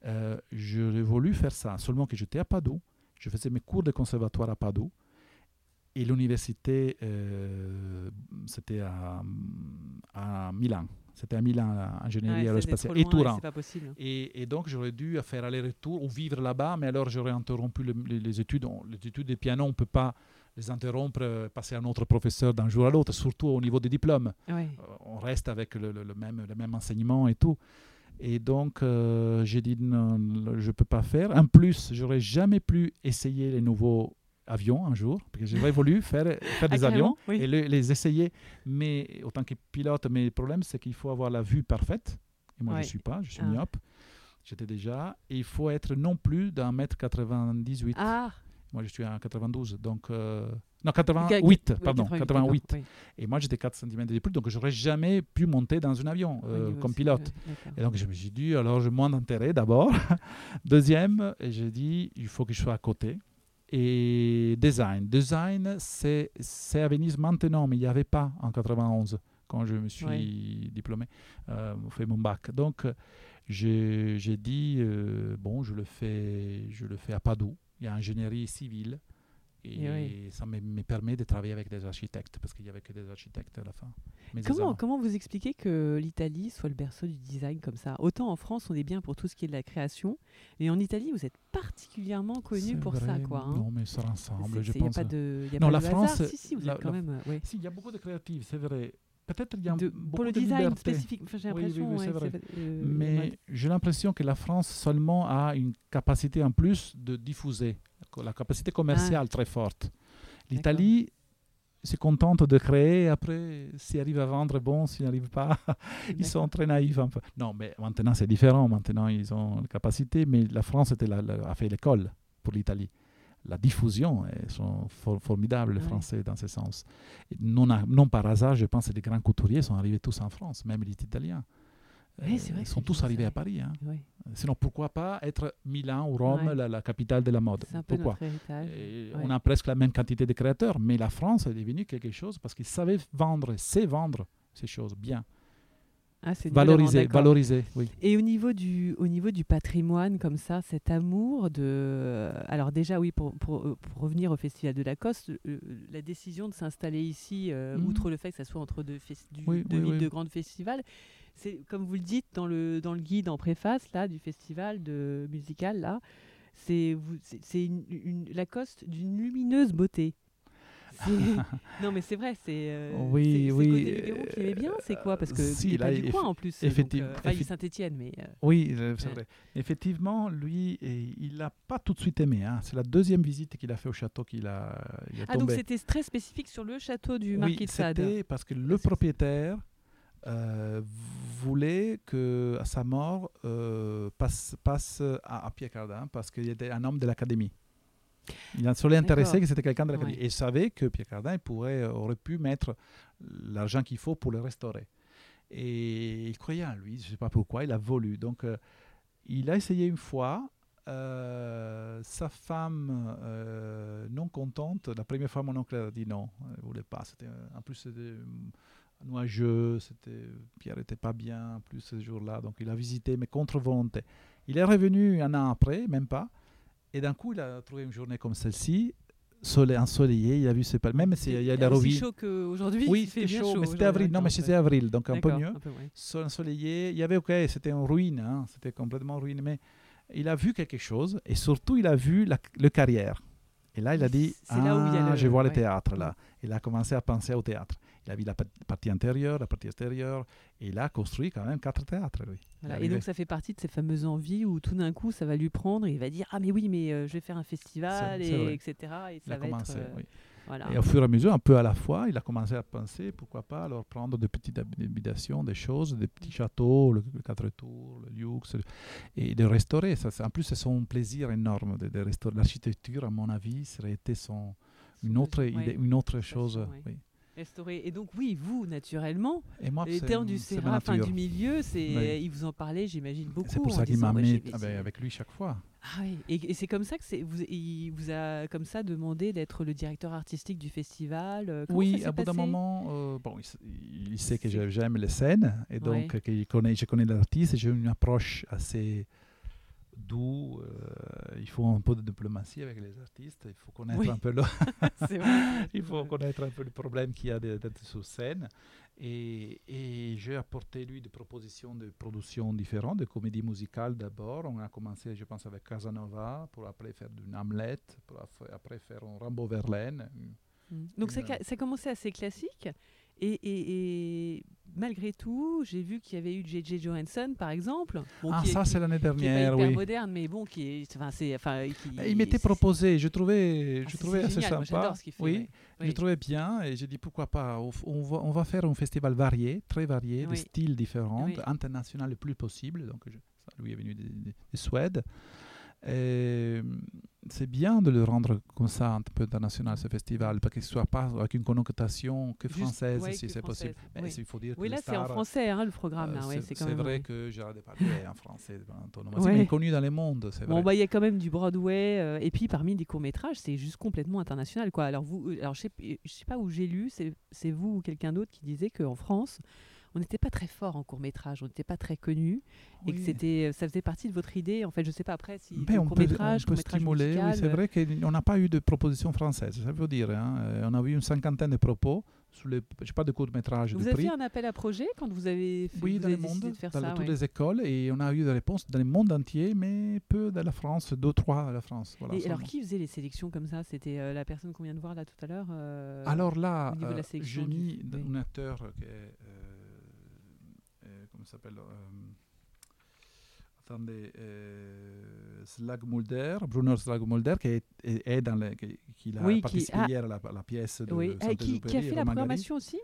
euh, j'aurais voulu faire ça. Seulement que j'étais à Padoue, je faisais mes cours de conservatoire à Padoue, et l'université, euh, c'était à, à Milan. C'était à Milan, ingénierie Ouais, aérospatiale, et Turin. Et, et donc, j'aurais dû faire aller-retour ou vivre là-bas, mais alors j'aurais interrompu le- les, les études. On- les études de piano, on ne peut pas les interrompre, euh, passer à un autre professeur d'un jour à l'autre, surtout au niveau des diplômes. Ouais. Euh, on reste avec le, le- le même, le même enseignement et tout. Et donc, euh, j'ai dit non, je ne peux pas faire. En plus, j'aurais jamais pu essayer les nouveaux avions un jour, parce que j'aurais voulu faire, faire des Ah, avions oui. et le- les essayer. Mais autant que pilote, mais le problème, c'est qu'il faut avoir la vue parfaite. Et moi, Ouais. je ne suis pas, je suis Ah. myope. J'étais déjà. Et il faut être non plus d'un mètre 98. Ah, Moi, je suis à 92. Donc, euh, non, 88, oui, pardon, 88, 88. d'accord, Et moi, j'étais 4 cm de plus, donc j'aurais jamais pu monter dans un avion oui. euh, comme pilote. Et donc, je me suis dit, alors, j'ai moins d'intérêt d'abord. Deuxième, j'ai dit, il faut que je sois à côté. Et design. Design, c'est à Venise maintenant, mais il n'y avait pas en 91 quand je me suis Ouais. diplômé, euh, fait mon bac. Donc, j'ai j'ai dit, euh, bon, je le, fais, je le fais à Padoue. Il y a ingénierie civile. Et, Et oui. ça me, me permet de travailler avec des architectes, parce qu'il n'y avait que des architectes à la fin. Comment, comment vous expliquez que l'Italie soit le berceau du design comme ça? Autant en France, on est bien pour tout ce qui est de la création, et en Italie, vous êtes particulièrement connu pour ça, quoi. hein. Non, mais ça ensemble, C'est- je c'est- y a pas de, y a Non, pas la de France, hasard. Si, si, vous la- êtes quand la- même. ouais. Si, il y a beaucoup de créatives, c'est vrai. Peut-être il y a De- beaucoup pour le de design liberté. spécifique, enfin, j'ai Oui, oui, l'impression. oui, ouais, euh, Mais j'ai l'impression que la France seulement a une capacité en plus de diffuser, la capacité commerciale très forte. L'Italie se contente de créer, après, s'ils arrivent à vendre, bon, s'ils n'arrivent pas, ils sont très naïfs un peu. Non, mais maintenant c'est différent, maintenant ils ont la capacité, mais la France était la- la- a fait l'école pour l'Italie. La diffusion, ils sont for- formidables, les. Français, dans ce sens. Non, a- non par hasard, je pense que les grands couturiers sont arrivés tous en France, même les Italiens. Oui, vrai ils sont tous arrivés à. Paris. hein. Ouais, Sinon, pourquoi pas être Milan ou Rome, Ouais. la, la capitale de la mode? C'est un peu Pourquoi? Ouais. On a presque la même quantité de créateurs, mais la France est devenue quelque chose parce qu'ils savaient vendre, sait vendre ces choses bien. Ah, Valoriser, oui. Et au niveau du, au niveau du patrimoine, comme ça, cet amour de. euh, Alors, déjà, oui, pour, pour, euh, pour revenir au Festival de Lacoste, euh, la décision de s'installer ici, euh, Mhm. outre le fait que ça soit entre deux, fes- du- Oui, deux oui, villes oui. de grands festivals, c'est comme vous le dites dans le, dans le guide en préface là, du festival de, musical, là, c'est une, une- Lacoste d'une lumineuse beauté. non, mais c'est vrai, c'est. Euh, oui, oui. C'est Luguero qui aimait bien, c'est quoi? Parce que si, il est là, pas du coin en plus. effectivement- donc, euh, Enfin, il est effi- Saint-Étienne, mais. euh, Oui, euh, c'est vrai. Effectivement, lui, et il n'a pas tout de suite aimé. hein. C'est la deuxième visite qu'il a fait au château qu'il a, il Ah, donc c'était très spécifique sur le château du oui, Marquis de Sade. c'était parce que le propriétaire euh, voulait que à sa mort euh, passe, passe à, à Pierre Cardin parce qu'il était un homme de l'académie. Il a solé intéressé que c'était quelqu'un de l'académie. Ouais. Et il savait que Pierre Cardin pourrait, euh, aurait pu mettre l'argent qu'il faut pour le restaurer. Et il croyait en lui, je ne sais pas pourquoi, il a voulu. Donc euh, il a essayé une fois. euh, sa femme euh, non contente, la première fois mon oncle a dit non, elle ne voulait pas. C'était, en plus, c'était nuageux, c'était, Pierre n'était pas bien en plus ce jour-là, donc il a visité, mais contre volonté. Il est revenu un an après, même pas, et d'un coup il a trouvé une journée comme celle-ci, soleil, ensoleillé, il a vu ses palmes, même s'il y a la rovine. chaud qu'aujourd'hui. Oui, il fait c'était chaud, mais c'était avril. Non, mais c'était avril, donc un peu mieux. un peu, ouais. Sol ensoleillé. Il y avait, ok, c'était en ruine, hein, c'était complètement ruiné, mais il a vu quelque chose et surtout il a vu la, le carrière. Et là, il a dit Ah, le- je vois le ouais. théâtre là. Il a commencé à penser au théâtre. Il a vu la pa- partie intérieure, la partie extérieure, et il a construit quand même quatre théâtres, lui. Voilà. Et donc ça fait partie de ces fameuses envies où tout d'un coup ça va lui prendre et il va dire ah mais oui mais euh, je vais faire un festival et etc et il a va commencé. être euh, oui. Voilà Et au fur et à mesure, un peu à la fois, il a commencé à penser, pourquoi pas, alors prendre de petites hab- habitations, des choses, des petits châteaux, le, le quatre tours, le luxe, et de restaurer. Ça, en plus, c'est son plaisir énorme de, de restaurer. L'architecture, à mon avis, serait été son, une, autre, idée- une autre chose. oui. restauré et donc oui vous naturellement Et moi, les du Serra enfin du milieu c'est Oui. il vous en parlait j'imagine beaucoup C'est pour ça qu'il m'a amené avec lui chaque fois. Ah oui et, et c'est comme ça que c'est vous il vous a comme ça demandé d'être le directeur artistique du festival euh, comment Oui, à bout d'un moment, euh, bon, il, sait que j'aime les scènes et donc Ouais. qu'il connaît, je connais l'artiste et j'ai une approche assez doux. euh, il faut un peu de diplomatie avec les artistes. Il faut connaître Oui. un peu le, il faut connaître un peu le problème qu'il y a d'être sur scène. Et, et j'ai apporté lui des propositions de production différentes, de comédie musicale d'abord. On a commencé, je pense, avec Casanova, pour après faire du Hamlet, pour après faire un Rambo Verlaine. Mm. Donc ça, Une- ça commençait assez classique. Et, et- et malgré tout, j'ai vu qu'il y avait eu J.J. Johansson, par exemple. Bon, ah, qui est- ça, c'est l'année qui est dernière, hyper oui. moderne, mais bon, qui est, enfin, c'est, enfin, qui- Il m'était proposé, je trouvais, ah, je trouvais assez génial, sympa. ce fait. oui, ouais. je Oui. trouvais bien et j'ai dit pourquoi pas. On, va, on va faire un festival varié, très varié, Oui. de styles différents, Oui. international le plus possible. Donc, je- ça, lui est venu de, de- de Suède. Et, c'est bien de le rendre comme ça un peu international ce festival, parce qu'il ne soit pas avec une connotation que Juste- française, ouais, si c'est possible. Mais oui. il faut dire Oui, que là, c'est en français, hein, le programme. euh, ouais, c'est c'est c'est même, vrai que Gérard Depardieu est en français, Antoine Ouais. il connu dans le monde, c'est Bon, vrai. bah, il y a quand même du Broadway, euh, et puis parmi les courts métrages, c'est juste complètement international, quoi. Alors vous, euh, alors je sais, je sais pas où j'ai lu, c'est c'est vous ou quelqu'un d'autre qui disait qu'en France, on n'était pas très fort en court métrage, on n'était pas très connu, et que c'était, ça faisait partie de votre idée. En fait, je sais pas après si Mais on court peut, métrage, on peut stimuler, oui, c'est vrai qu'on n'a pas eu de proposition française, ça veut dire. hein. Euh, On a eu une cinquantaine de propos, sous les, je sais pas de court-métrage, Vous de avez prix. fait un appel à projet quand vous avez, fait, Oui, vous dans avez le monde, de faire dans ça toutes ouais. les écoles, et on a eu des réponses dans le monde entier, mais peu de la France, deux, trois de la France. Voilà, Et alors, qui faisait les sélections comme ça? C'était euh, la personne qu'on vient de voir là tout à l'heure euh, Alors là, euh, j'ai mis oui. un acteur qui est. comment ça s'appelle euh, Attendez. Euh, Slag Mulder, Bruno Slag Mulder, qui est, est- est dans le, qui, qui a Oui, qui- participé ah. hier à la, pièce de Oui, Ah, qui, qui a fait la programmation aussi?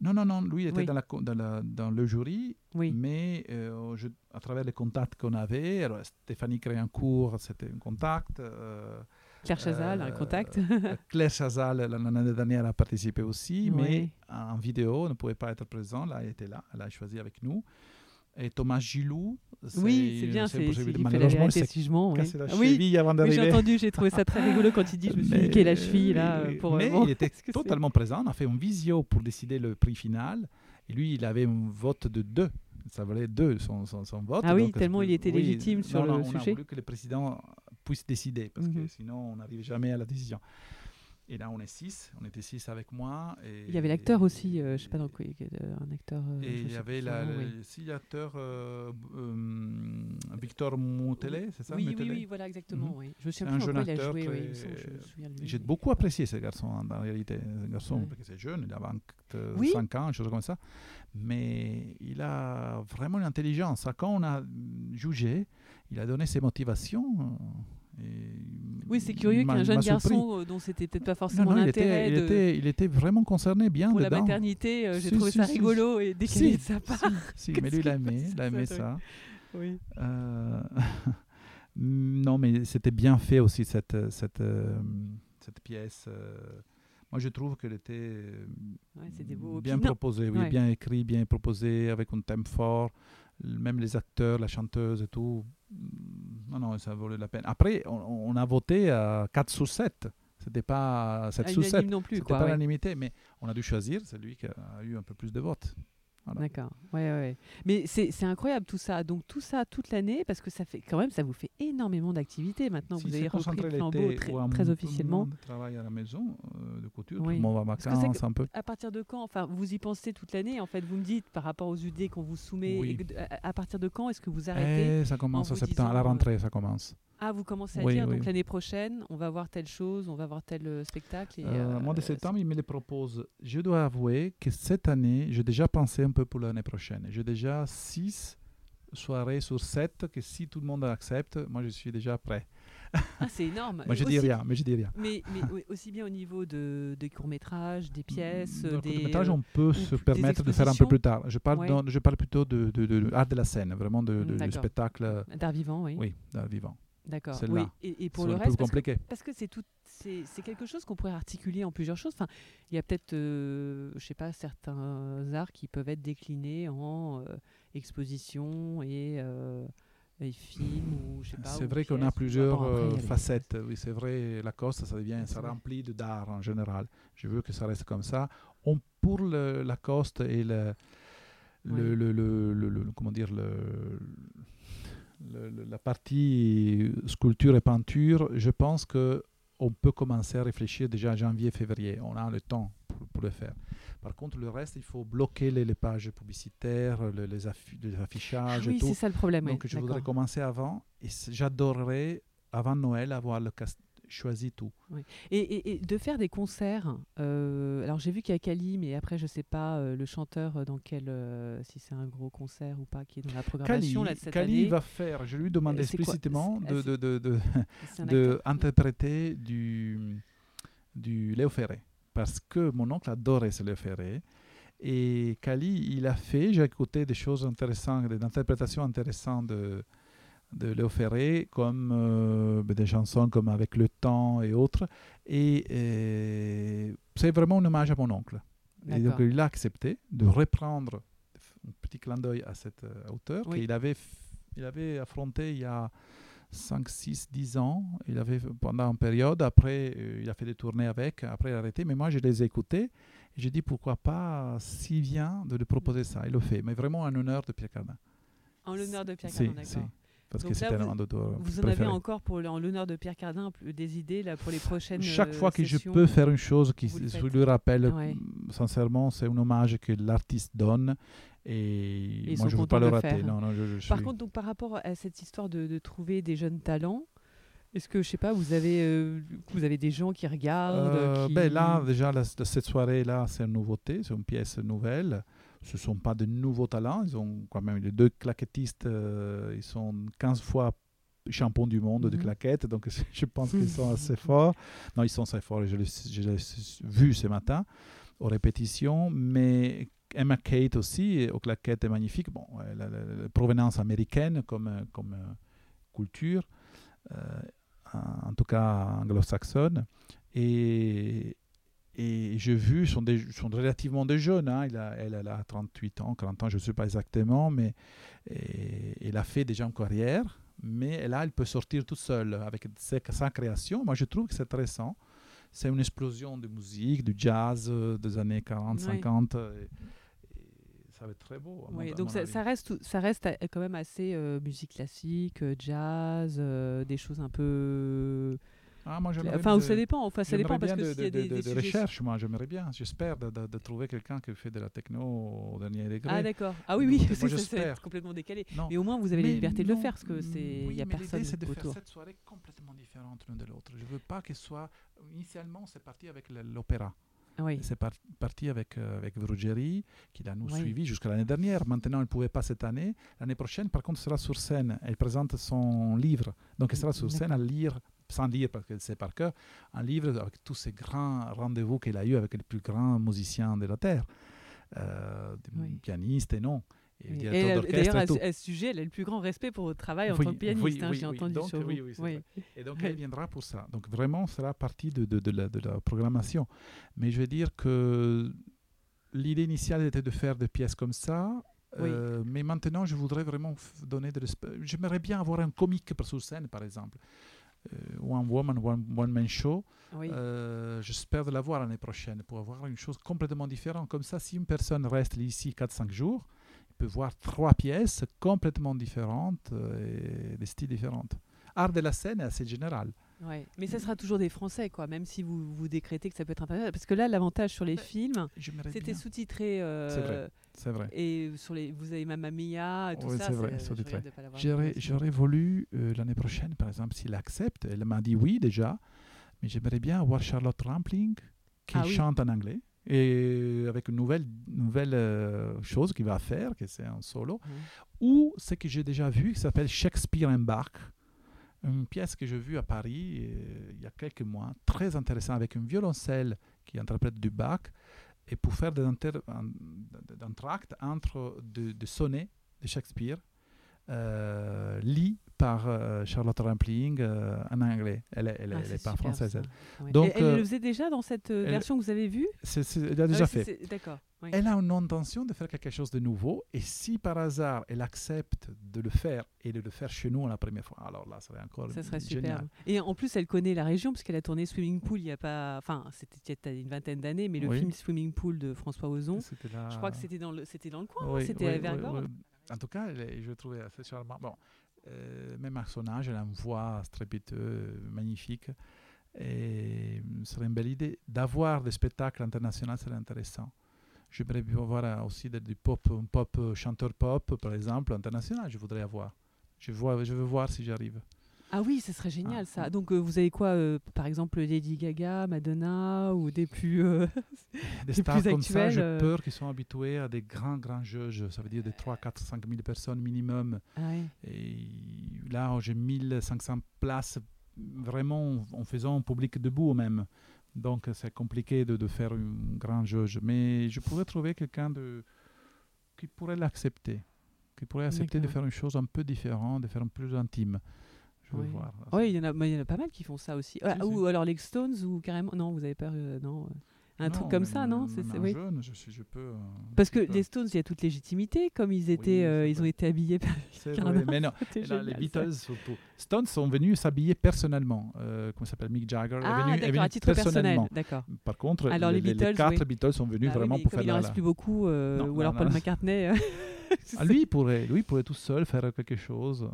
Non, non, non, lui était Oui. dans, la, co- dans, la- dans le jury, mais euh, je- à travers les contacts qu'on avait, alors Stéphanie Créancourt, c'était un contact. euh, Claire Chazal, un euh, contact. euh, Claire Chazal, l'année dernière, a participé aussi, mais en vidéo, ne pouvait pas être présent. Là, elle était là, elle a choisi avec nous. Et Thomas Gilou, Oui, c'est bien, c'est fait Malheureusement, il je mens. oui. la Ah oui, cheville avant oui, j'ai d'arriver. entendu, j'ai trouvé ça très rigolo quand il dit je me suis Mais- niqué la cheville là pour. mais bon, il était totalement présent. On a fait une visio pour décider le prix final. Et lui, il avait un vote de deux. Ça valait deux, son, son, son vote. Ah oui, Donc, tellement il était oui, légitime sur non, non, le on sujet. a voulu que le président puisse décider, parce Mhm. que sinon, on n'arrive jamais à la décision. Et là, on est six. On était six avec moi. Et, il y avait l'acteur aussi, je je sais pas dans quoi, un acteur. et il y avait la, l'acteur Victor Moutelet, c'est ça oui, oui, oui, voilà, exactement. Oui. Je me souviens un jeune acteur. Il a joué, J'ai beaucoup apprécié ce garçon, en réalité. Un garçon, parce que c'est jeune, il a 25 ans, chose comme ça. Mais il a vraiment une intelligence. Quand on a jugé, il a donné ses motivations. Oui, c'est curieux qu'un jeune garçon euh, dont c'était peut-être pas forcément l'intérêt. Il, était, il, était, vraiment concerné bien pour dedans. la maternité. Euh, j'ai trouvé ça rigolo et décalé de sa part. Si, mais lui, il a aimé, il a aimé ça. Oui. Euh, non, mais c'était bien fait aussi cette, cette, cette pièce. Moi, je trouve qu'elle était bien proposée, oui, bien écrit, bien proposée, avec un thème fort. Même les acteurs, la chanteuse et tout. Non, non, ça valait la peine. Après, on, a voté à 4 sur 7. C'était pas 7 sur 7. non plus. C'était pas l'unanimité, mais on a dû choisir celui qui a eu un peu plus de votes. D'accord. Ouais, ouais. Mais c'est incroyable tout ça. Donc tout ça toute l'année, parce que ça fait quand même, ça vous fait énormément d'activités maintenant. vous avez repris le flambeau très, très officiellement. Tout le monde travaille à la maison euh, de couture, tout le monde va vacances un peu. À partir de quand Enfin, vous y pensez toute l'année. En fait, vous me dites par rapport aux UD qu'on vous soumet. à, partir de quand est-ce que vous arrêtez eh, Ça commence en septembre. à la rentrée, ça commence. Ah, vous commencez à dire, donc l'année prochaine, on va voir telle chose, on va voir tel euh, spectacle. Et, euh, mois de septembre, il me les propose. Je dois avouer que cette année, j'ai déjà pensé un peu pour l'année prochaine. J'ai déjà six soirées sur sept que si tout le monde accepte, moi je suis déjà prêt. Ah, c'est énorme. moi je dis rien, mais je dis rien. Mais, mais aussi bien au niveau de, des courts-métrages, des pièces, des... courts-métrages, on peut se permettre de faire un peu plus tard. Je parle, je parle plutôt de, de, de, art de la scène, vraiment de, de spectacle. D'art vivant, oui. Oui, d'art vivant. D'accord. Oui. Et, et, pour le reste, parce que, parce que, c'est tout, c'est quelque chose qu'on pourrait articuler en plusieurs choses. Enfin, il y a peut-être, euh, je sais pas, certains arts qui peuvent être déclinés en euh, exposition et, euh, et films ou je sais pas. C'est vrai qu'on a plusieurs euh, facettes. Oui, c'est vrai. La Coste, ça devient, ça remplit de d'art en général. Je veux que ça reste comme ça. On, pour le, la Coste et le, le, le, le, comment dire le la partie sculpture et peinture, je pense que on peut commencer à réfléchir déjà en janvier-février. On a le temps pour, le faire. Par contre, le reste, il faut bloquer les, pages publicitaires, les, les, affichages. Ah oui, c'est ça le problème. Donc, je voudrais commencer avant. Et j'adorerais, avant Noël, avoir le, choisi tout. Et, de faire des concerts, euh, alors j'ai vu qu'il y a Kali, mais après je ne sais pas euh, le chanteur euh, dans quel, si c'est un gros concert ou pas, qui est dans la programmation Kali, là, de cette Kali va faire, je lui demande explicitement de, de, de, de, interpréter du, du Léo Ferré, parce que mon oncle adorait ce Léo Ferré. Et Kali, il a fait, j'ai écouté des choses intéressantes, des interprétations intéressantes de, de Léo Ferré, comme euh, ben, des chansons comme Avec le temps et autres. Et, c'est vraiment un hommage à mon oncle. Et donc il a accepté de reprendre un petit clin d'œil à cette euh, auteur qu'il avait, il avait affronté il y a 5, 6, 10 ans. Il avait pendant une période, après euh, il a fait des tournées avec, après il a arrêté. Mais moi je les ai écoutés et j'ai dit pourquoi pas, s'il vient, de lui proposer ça. Il le fait, mais vraiment en honneur de Pierre Cardin. En l'honneur de Pierre Cardin, d'accord. Parce que c'était Vous en avez encore pour l'honneur de Pierre Cardin des idées là, pour les prochaines Chaque fois que je peux faire une chose qui lui rappelle, mm, sincèrement, c'est un hommage que l'artiste donne. Et, moi, je ne veux pas le rater. Non, non, je, par contre, donc, par rapport à cette histoire de, de trouver des jeunes talents, est-ce que, je sais pas, vous avez, euh, vous avez des gens qui regardent euh, Ben Là, déjà, cette soirée-là, c'est une nouveauté, c'est une pièce nouvelle ce ne sont pas de nouveaux talents. Ils ont quand même les deux claquettistes, euh, ils sont 15 fois champions du monde de mhm. claquettes, donc je pense qu'ils sont assez forts. Non, ils sont très forts, je l'ai vu ce matin aux répétitions, mais Emma Kate aussi, aux claquettes est magnifique. Bon, la, provenance américaine comme, comme euh, culture, euh, en tout cas anglo-saxonne. Et, et j'ai vu, sont, des, sont relativement des jeunes. Hein. Il a, elle, elle, a 38 ans, 40 ans, je ne sais pas exactement, mais elle a fait déjà une carrière. Mais là, elle peut sortir toute seule avec sa création. Moi, je trouve que c'est intéressant. C'est une explosion de musique, du jazz euh, des années 40, 50. ça va être très beau. Oui, donc ça, ça, reste, ça reste euh, quand même assez euh, musique classique, jazz, des choses un peu Ah, moi, Enfin, de- ça dépend. Enfin, ça dépend parce que s'il y a de- des, de- des recherche, moi, j'aimerais bien. J'espère de, trouver quelqu'un qui fait de la techno au dernier degré. Ah d'accord. Ah oui, oui, ça, c'est complètement décalé. Non. Mais au moins, vous avez la liberté de le faire parce que c'est, il oui, y a mais personne l'idée, c'est de autour. faire cette soirée complètement différente l'une de l'autre. Je veux pas qu'elle soit. Initialement, c'est parti avec l'opéra. Ah Oui. C'est par- parti avec, euh, avec qui l'a nous Oui. suivi jusqu'à l'année dernière. Maintenant, elle ne pouvait pas cette année. L'année prochaine, par contre, sera sur scène. Elle présente son livre. Donc, elle sera sur scène à lire, sans lire parce qu'elle sait par cœur, un livre avec tous ces grands rendez-vous qu'elle a eu avec les plus grands musiciens de la Terre, euh, Oui. pianistes et non. Et Oui. d'orchestre d'ailleurs, à, ce- à ce sujet, elle a le plus grand respect pour votre travail en Oui, tant que pianiste. hein, J'ai entendu Donc, sur. Et donc, elle viendra pour ça. Donc, vraiment, ça sera partie de, de, de la, de la programmation. Mais je veux dire que l'idée initiale était de faire des pièces comme ça. Oui. euh, mais maintenant, je voudrais vraiment donner de l'espace. J'aimerais bien avoir un comique sur scène, par exemple. Euh, one woman, one, one man show. Oui. Euh, J'espère de l'avoir l'année prochaine pour avoir une chose complètement différente. Comme ça, si une personne reste ici 4-5 jours, il peut voir trois pièces complètement différentes euh, et des styles différents. Art de la scène est assez général. Ouais. Mais ça sera toujours des Français, quoi, même si vous, vous décrétez que ça peut être international. Parce que là, l'avantage sur les films, J'aimerais c'était bien. sous-titré. euh, C'est vrai. Et sur les, vous avez Mamma Mia, tout Oui, ça. c'est vrai, J'aurais voulu euh, l'année prochaine, par exemple, s'il accepte. Elle m'a dit oui déjà, mais j'aimerais bien avoir Charlotte Rampling qui Ah oui. chante en anglais et avec une nouvelle, nouvelle euh, chose qu'il va faire, que c'est un solo. Ou ce que j'ai déjà vu qui s'appelle Shakespeare and Bach, une pièce que j'ai vue à Paris euh, il y a quelques mois, très intéressant avec un violoncelle qui interprète du Bach et pour faire des tract entre de, de sonnets de Shakespeare lit par euh, Charlotte Rampling euh, en anglais. Elle n'est elle, Ah, elle pas française. ça. elle. Donc, elle euh, le faisait déjà dans cette euh, version que vous avez vue? Elle a Ah déjà fait. D'accord. oui. Elle a une intention de faire quelque chose de nouveau et si par hasard elle accepte de le faire et de le faire chez nous la première fois, alors là, ça serait encore Ça serait génial. super. Et en plus, elle connaît la région puisqu'elle a tourné Swimming Pool il y a pas. Enfin, c'était il y a une vingtaine d'années, mais le Oui. film Swimming Pool de François Ozon, là- je crois que c'était dans le, c'était dans le coin. hein, c'était à Vergor. En tout cas, je le trouvais assez charmant. Bon, euh, même elle a une voix strépiteuse, magnifique. Et ce serait une belle idée. D'avoir des spectacles internationaux, serait intéressant. J'aimerais bien avoir euh, aussi du pop, un pop, euh, chanteur pop, par exemple, international, je voudrais avoir. Je, je veux voir si j'arrive. Ah oui, ce serait génial Ah. ça. Donc euh, vous avez quoi, euh, par exemple Lady Gaga, Madonna ou des plus. euh, Des Les stars plus comme ça, j'ai euh, peur qu'ils sont habitués à des grands, grands jeux. Ça veut dire des 3, 4, 5 000 personnes minimum. ah ouais. Et là, j'ai 1500 places vraiment en faisant un public debout même. Donc, c'est compliqué de, de faire un grand jauge. Mais je pourrais trouver quelqu'un de, qui pourrait l'accepter. Qui pourrait accepter de faire une chose un peu différente, de faire un peu plus intime. Je veux Oui. voir. Oui, il y, en a, mais il y en a pas mal qui font ça aussi. Ah, Si, ou si. alors les Stones ou carrément. Non, vous avez peur. euh, non. euh, Un truc comme ça, non C'est- oui. jeune, je, peux. euh, Parce que les Stones, il y a toute légitimité, comme ils étaient, Oui, euh, ils ont été habillés par vrai, mais non. Les. Beatles, surtout. Stones sont venus s'habiller personnellement. Euh, comment s'appelle Mick Jagger est Ah, venu, est venu à titre personnel. D'accord. Par contre, Alors, les les, Beatles, quatre oui. Beatles sont venus oui, vraiment pour faire il en la. reste plus beaucoup, Non, ou alors Paul. McCartney. Ah, lui, il pourrait, lui il pourrait tout seul faire quelque chose.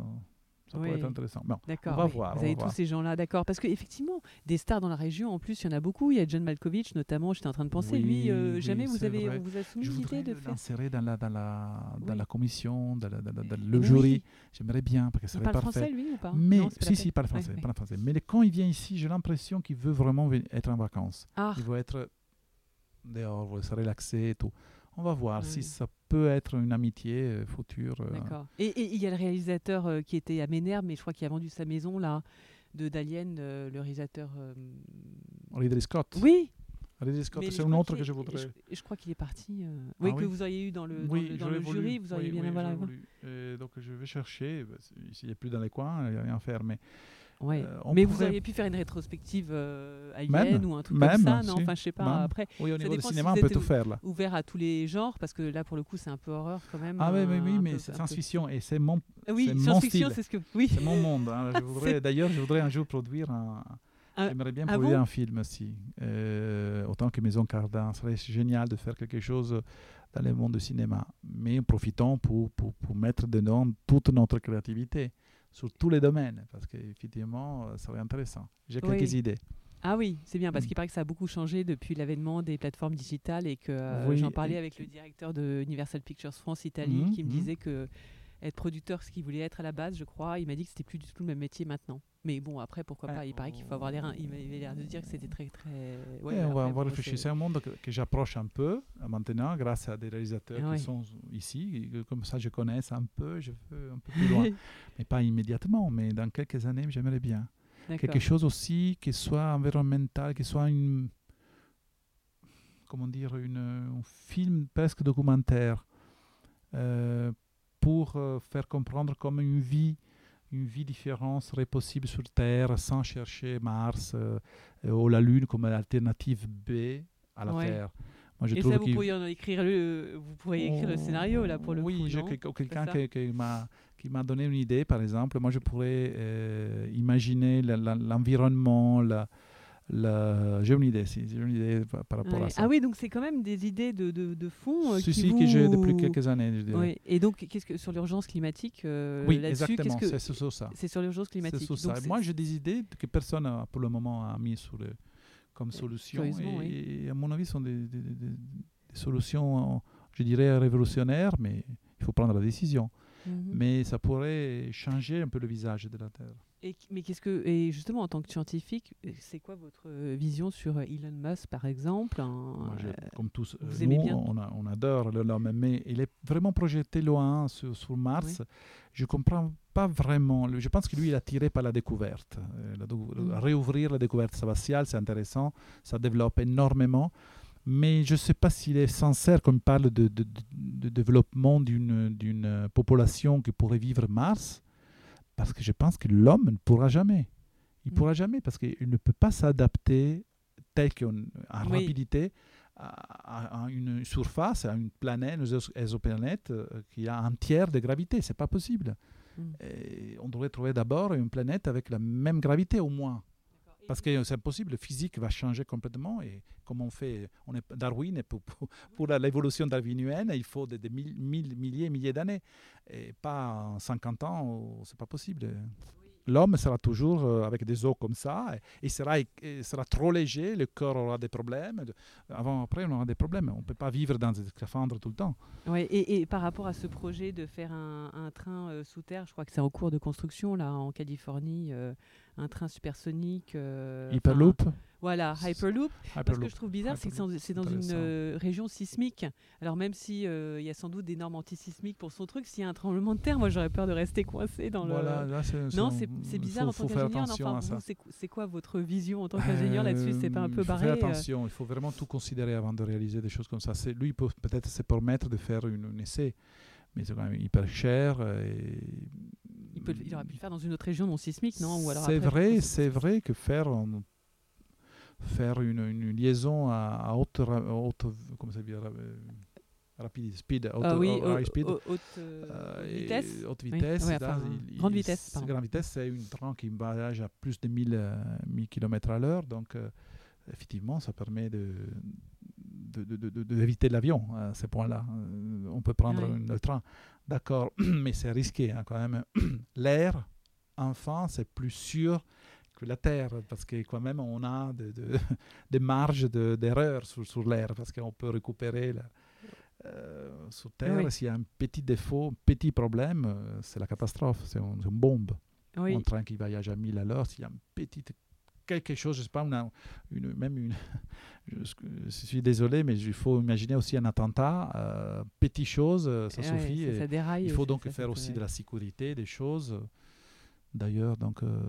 Ça pourrait Oui. être intéressant. Bon, D'accord. On va oui. voir, Vous on avez va tous voir. ces gens-là, d'accord. Parce qu'effectivement, des stars dans la région, en plus, il y en a beaucoup. Il y a John Malkovich, notamment, j'étais en train de penser. Oui, lui, euh, jamais vous avez, vrai. on vous a soumis je l'idée de faire. l'insérer dans la, dans la, dans la commission, dans, la- dans- dans- dans Mais le oui. jury. J'aimerais bien, parce que ça Il serait parle parfait. français, lui, ou pas? Mais Non, pas si, si, il parle français, ouais. il parle français. Mais quand il vient ici, j'ai l'impression qu'il veut vraiment être en vacances. Ah, Il veut être dehors, veut se relaxer et tout. On va voir si ça peut être une amitié euh, future. euh. d'accord. Et il y a le réalisateur euh, qui était à Ménerd, mais je crois qu'il a vendu sa maison, là, de d'Alien, le réalisateur. Ridley Scott. Oui, Ridley Scott, mais c'est un autre que je voudrais. Je, je crois qu'il est parti. euh, Oui, Ah que vous auriez eu dans le, dans oui, le, dans j'aurais le voulu. jury, vous auriez Oui, bien avoir donc je vais chercher. bah, S'il n'est plus dans les coins, il n'y a rien à faire. Mais Ouais. Euh, mais vous auriez pu faire une rétrospective euh, Alien Même, ou un truc même, comme ça, non? Si, Enfin, je sais pas. même. Après, oui, au Ça niveau du si cinéma, on peut tout faire là. ouvert à tous les genres, parce que là, pour le coup, c'est un peu horreur quand même. Ah oui, oui, un- oui, mais c'est science-fiction et c'est mon, Ah Oui, science-fiction, c'est ce que. Oui. c'est mon monde. hein. Je voudrais- C'est- D'ailleurs, je voudrais un jour produire un. Un- J'aimerais bien ah bon un film aussi. Euh, autant que Maison Cardin. Ce serait génial de faire quelque chose dans le monde du cinéma. Mais en profitant pour, pour, pour mettre dedans toute notre créativité. Sur tous les domaines, parce qu'effectivement, ça serait intéressant. J'ai quelques idées. Ah oui, c'est bien parce mm. qu'il paraît que ça a beaucoup changé depuis l'avènement des plateformes digitales et que euh, j'en parlais avec le directeur de Universal Pictures France Italie mm, qui me mm. disait que être producteur, ce qu'il voulait être à la base, je crois, il m'a dit que c'était plus du tout le même métier maintenant. Mais bon, après, pourquoi pas Il paraît qu'il faut avoir les reins. Il m'avait l'air de dire que c'était très, très. Ouais, on, va, réfléchir. C'est un monde que, j'approche un peu euh, maintenant, grâce à des réalisateurs qui sont ici. Comme ça, je connais un peu, je veux un peu plus loin. mais pas immédiatement, mais dans quelques années, j'aimerais bien quelque chose aussi qui soit environnemental, qui soit une, comment dire, une, un film presque documentaire euh, pour euh, faire comprendre comment une vie, une vie différente serait possible sur Terre sans chercher Mars euh, ou la Lune comme alternative B à la Terre. Moi, je Et ça, vous pourriez écrire le, vous pourriez écrire le scénario là pour le oui, coup. Oui, j'ai quelqu'un qui, qui m'a qui m'a donné une idée, par exemple. Moi, je pourrais euh, imaginer l'environnement, la, la... j'ai une idée, si, j'ai une idée par rapport à ça. Ah oui, donc c'est quand même des idées de, de, de fond. Euh, si, que j'ai depuis quelques années. Et donc, qu'est-ce que sur l'urgence climatique euh, Oui, exactement, c'est sur ça. C'est sur l'urgence climatique. Ça. Moi, j'ai des idées que personne pour le moment a mis sur le, comme solution. Et, à mon avis, ce sont des, des, des, solutions, je dirais, révolutionnaires, mais il faut prendre la décision. Mhm. Mais ça pourrait changer un peu le visage de la Terre. Et, mais qu'est-ce que, et justement, en tant que scientifique, c'est quoi votre euh, vision sur euh, Elon Musk, par exemple Moi, euh, Comme tous, vous nous, bien? on, on, adore l'homme, mais il est vraiment projeté loin sur, sur Mars. Je ne comprends pas vraiment. Je pense que lui, il a tiré par la découverte. Mhm. Réouvrir la découverte spatiale, c'est intéressant. Ça développe énormément mais je ne sais pas s'il est sincère quand il parle de, de, développement d'une population qui pourrait vivre Mars, parce que je pense que l'homme ne pourra jamais. Il ne mm. pourra jamais parce qu'il ne peut pas s'adapter tel qu'en rapidité à, une surface, à une planète, une exoplanète euh, qui a un tiers de gravité. C'est pas possible. Mm. on devrait trouver d'abord une planète avec la même gravité au moins. Parce que c'est impossible, le physique va changer complètement. Et comme on fait, on est Darwin, pour, pour, pour l'évolution darwinienne, il faut des, mille, mille, milliers, milliers d'années. Et pas en 50 ans, c'est pas possible l'homme sera toujours euh, avec des os comme ça, et, sera, sera trop léger, le corps aura des problèmes. Avant, après, on aura des problèmes. On ne peut pas vivre dans des scaphandres tout le temps. Oui, et, par rapport à ce projet de faire un, train euh, sous terre, je crois que c'est en cours de construction là en Californie, euh, un train supersonique. Hyperloop voilà, Hyperloop. Ce que je trouve bizarre, c'est que c'est dans une euh, région sismique. Alors même s'il euh, il y a sans doute des normes antisismiques pour son truc, s'il y a un tremblement de terre, moi j'aurais peur de rester coincé dans voilà, le... Là, non, c'est bizarre en tant qu'ingénieur. Enfin, c'est quoi votre vision en tant qu'ingénieur là-dessus? C'est pas un peu barré Il faut faire attention, il faut vraiment tout considérer avant de réaliser des choses comme ça. Lui, peut peut-être se permettre de faire une, un essai, mais c'est quand même hyper cher. Et... Il, peut, il, aurait pu le faire dans une autre région non sismique, non? C'est vrai, c'est vrai que faire faire une, une liaison à, à haute, haute, comment ça dire, euh, rapidité, speed, haute, ah oui, high speed, haute, euh, vitesse, haute vitesse, oui, enfin, il, grande vitesse. Pardon. Grande vitesse, c'est une train qui voyage à plus de 1000, 1000 km à l'heure, donc euh, effectivement, ça permet de d'éviter l'avion à ce point-là. On peut prendre le train, d'accord, mais c'est risqué hein, quand même. L'air, enfin, c'est plus sûr la Terre, parce que quand même on a de, de, des marges d'erreur sur, sur l'air, parce qu'on peut récupérer la, euh, sur Terre, s'il y a un petit défaut, un petit problème, euh, c'est la catastrophe, c'est une, une, bombe. Oui. Un train qui voyage à 1000 à l'heure, s'il y a un petit quelque chose, je sais pas, une, une même une, je, je, suis désolé, mais il faut imaginer aussi un attentat, euh, petite chose, ça ouais, suffit. Ça, ça déraille, il faut donc faire aussi de la sécurité, des choses d'ailleurs. Donc, euh,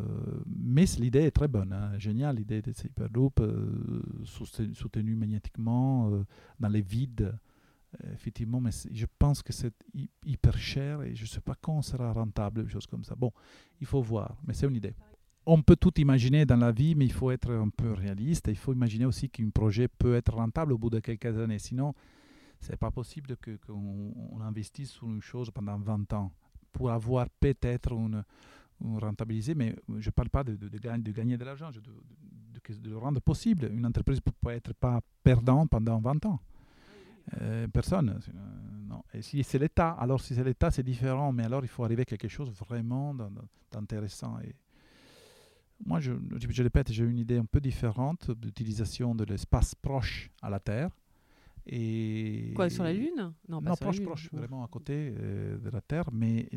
mais l'idée est très bonne, hein, géniale l'idée de ces hyperloops euh, soutenus magnétiquement euh, dans les vides. Effectivement, mais je pense que c'est hyper cher et je ne sais pas quand sera rentable, des choses comme ça. Bon, il faut voir, mais c'est une idée. On peut tout imaginer dans la vie, mais il faut être un peu réaliste. Il faut imaginer aussi qu'un projet peut être rentable au bout de quelques années. Sinon, c'est pas possible qu'on on investisse sur une chose pendant 20 ans pour avoir peut-être une, rentabiliser, mais je ne parle pas de, de, de, gagner, de, l'argent, de, de, le rendre possible. Une entreprise ne peut être pas perdant pendant 20 ans. Euh, personne. non. Et si c'est l'État, alors si c'est l'État, c'est différent, mais alors il faut arriver à quelque chose vraiment d'intéressant. Et moi, je, je répète, j'ai une idée un peu différente d'utilisation de l'espace proche à la Terre. Et Quoi, sur la Lune? Non, pas proche, proche, vraiment à côté euh, de la Terre. Mais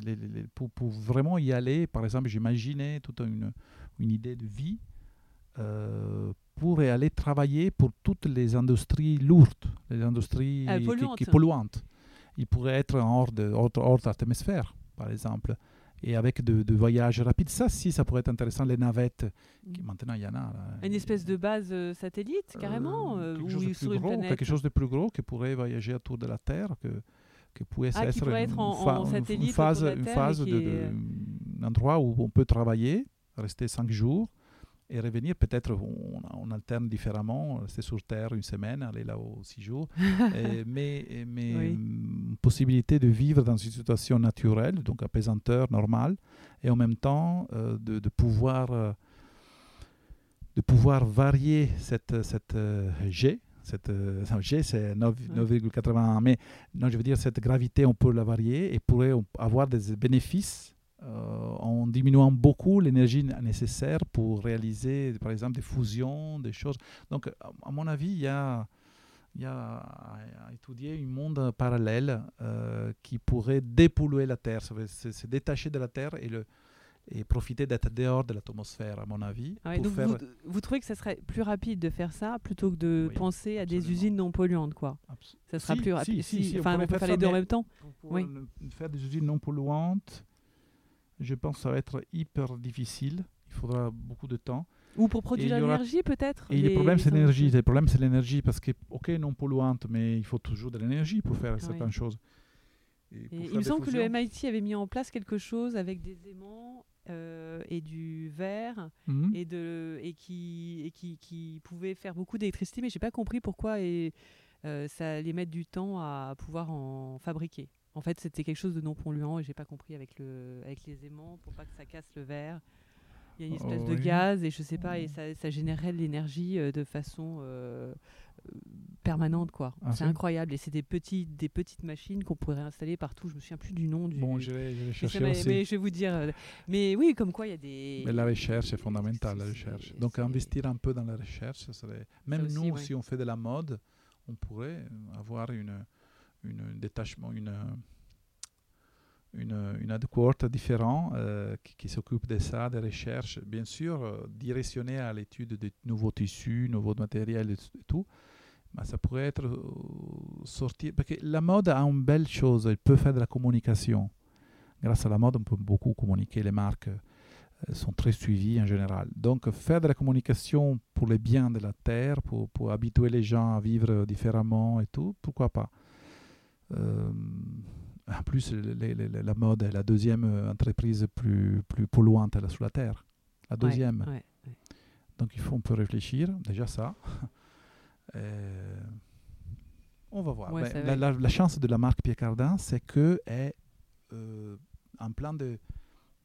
pour, pour, vraiment y aller, par exemple, j'imaginais toute une, une idée de vie euh, pour aller travailler pour toutes les industries lourdes, les industries ah, qui, polluantes. Il pourrait être hors de hors, hors atmosphère, par exemple, et avec de, de, voyages rapides. Ça, si, ça pourrait être intéressant. Les navettes, qui, mm. maintenant il y en a. Une espèce de base euh, satellite, carrément euh, quelque, chose de plus gros, quelque chose de plus gros qui pourrait voyager autour de la Terre. Que, que pourrait ah, être, être en, satellite une phase, une phase un endroit où on peut travailler, rester cinq jours et revenir. Peut-être on, alterne différemment, rester sur Terre une semaine, aller là-haut six jours. mais mais une possibilité de vivre dans une situation naturelle, donc apaisanteur, normale, et en même temps euh, de, de, pouvoir, euh, de pouvoir varier cette, cette euh, G. Cette, G, c'est 9,81, mais non, je veux dire, cette gravité, on peut la varier et pourrait avoir des bénéfices en diminuant beaucoup l'énergie nécessaire pour réaliser, par exemple, des fusions, des choses. Donc, à mon avis, il y a, il y a à étudier un monde parallèle euh, qui pourrait dépolluer la Terre, se, détacher de la Terre et, le, et profiter d'être dehors de l'atmosphère, à mon avis. Ah donc vous, vous, trouvez que ça serait plus rapide de faire ça plutôt que de penser à des usines non polluantes quoi? Ça sera plus rapide. Si, enfin, on, peut faire les deux en même temps. oui. Faire des usines non polluantes je pense que ça va être hyper difficile. Il faudra beaucoup de temps. Ou pour produire l'énergie peut-être Et le problème c'est l'énergie. Le problème c'est l'énergie parce que, ok, non polluante, mais il faut toujours de l'énergie pour faire certaines choses. il me semble que le MIT avait mis en place quelque chose avec des aimants euh, et du verre mhm. et, de, et, qui, et qui, qui pouvait faire beaucoup d'électricité, mais je n'ai pas compris pourquoi et, euh, ça allait mettre du temps à pouvoir en fabriquer. En fait, c'était quelque chose de non polluant et j'ai pas compris avec, le, avec les aimants pour pas que ça casse le verre. Il y a une espèce de gaz et je sais pas, et ça, ça générait de l'énergie euh, de façon euh, permanente quoi. Ah, c'est incroyable et c'est des petites des petites machines qu'on pourrait installer partout. Je me souviens plus du nom du. Bon, je vais, chercher mais, je vais vous dire. Euh, mais oui, comme quoi il y a des. Mais la recherche est fondamentale, la recherche. Donc investir un peu dans la recherche, ça serait. Même nous, si on fait de la mode, on pourrait avoir une une détachement, une, une, une adéquate différente euh, qui, s'occupe de ça, des recherches, bien sûr, euh, directionné à l'étude de nouveaux tissus, nouveaux matériels et, tout. Mais ça pourrait être euh, sorti. Parce que la mode a une belle chose, elle peut faire de la communication. Grâce à la mode, on peut beaucoup communiquer. Les marques sont très suivies en général. Donc, faire de la communication pour les biens de la terre, pour, pour habituer les gens à vivre différemment et tout, pourquoi pas euh, en plus, la mode est la deuxième euh, entreprise plus, plus polluante sur la Terre. La deuxième. Donc il faut un peu réfléchir, déjà ça. Euh, on va voir. Ben, la, chance de la marque Pierre Cardin, c'est qu'elle est en plein de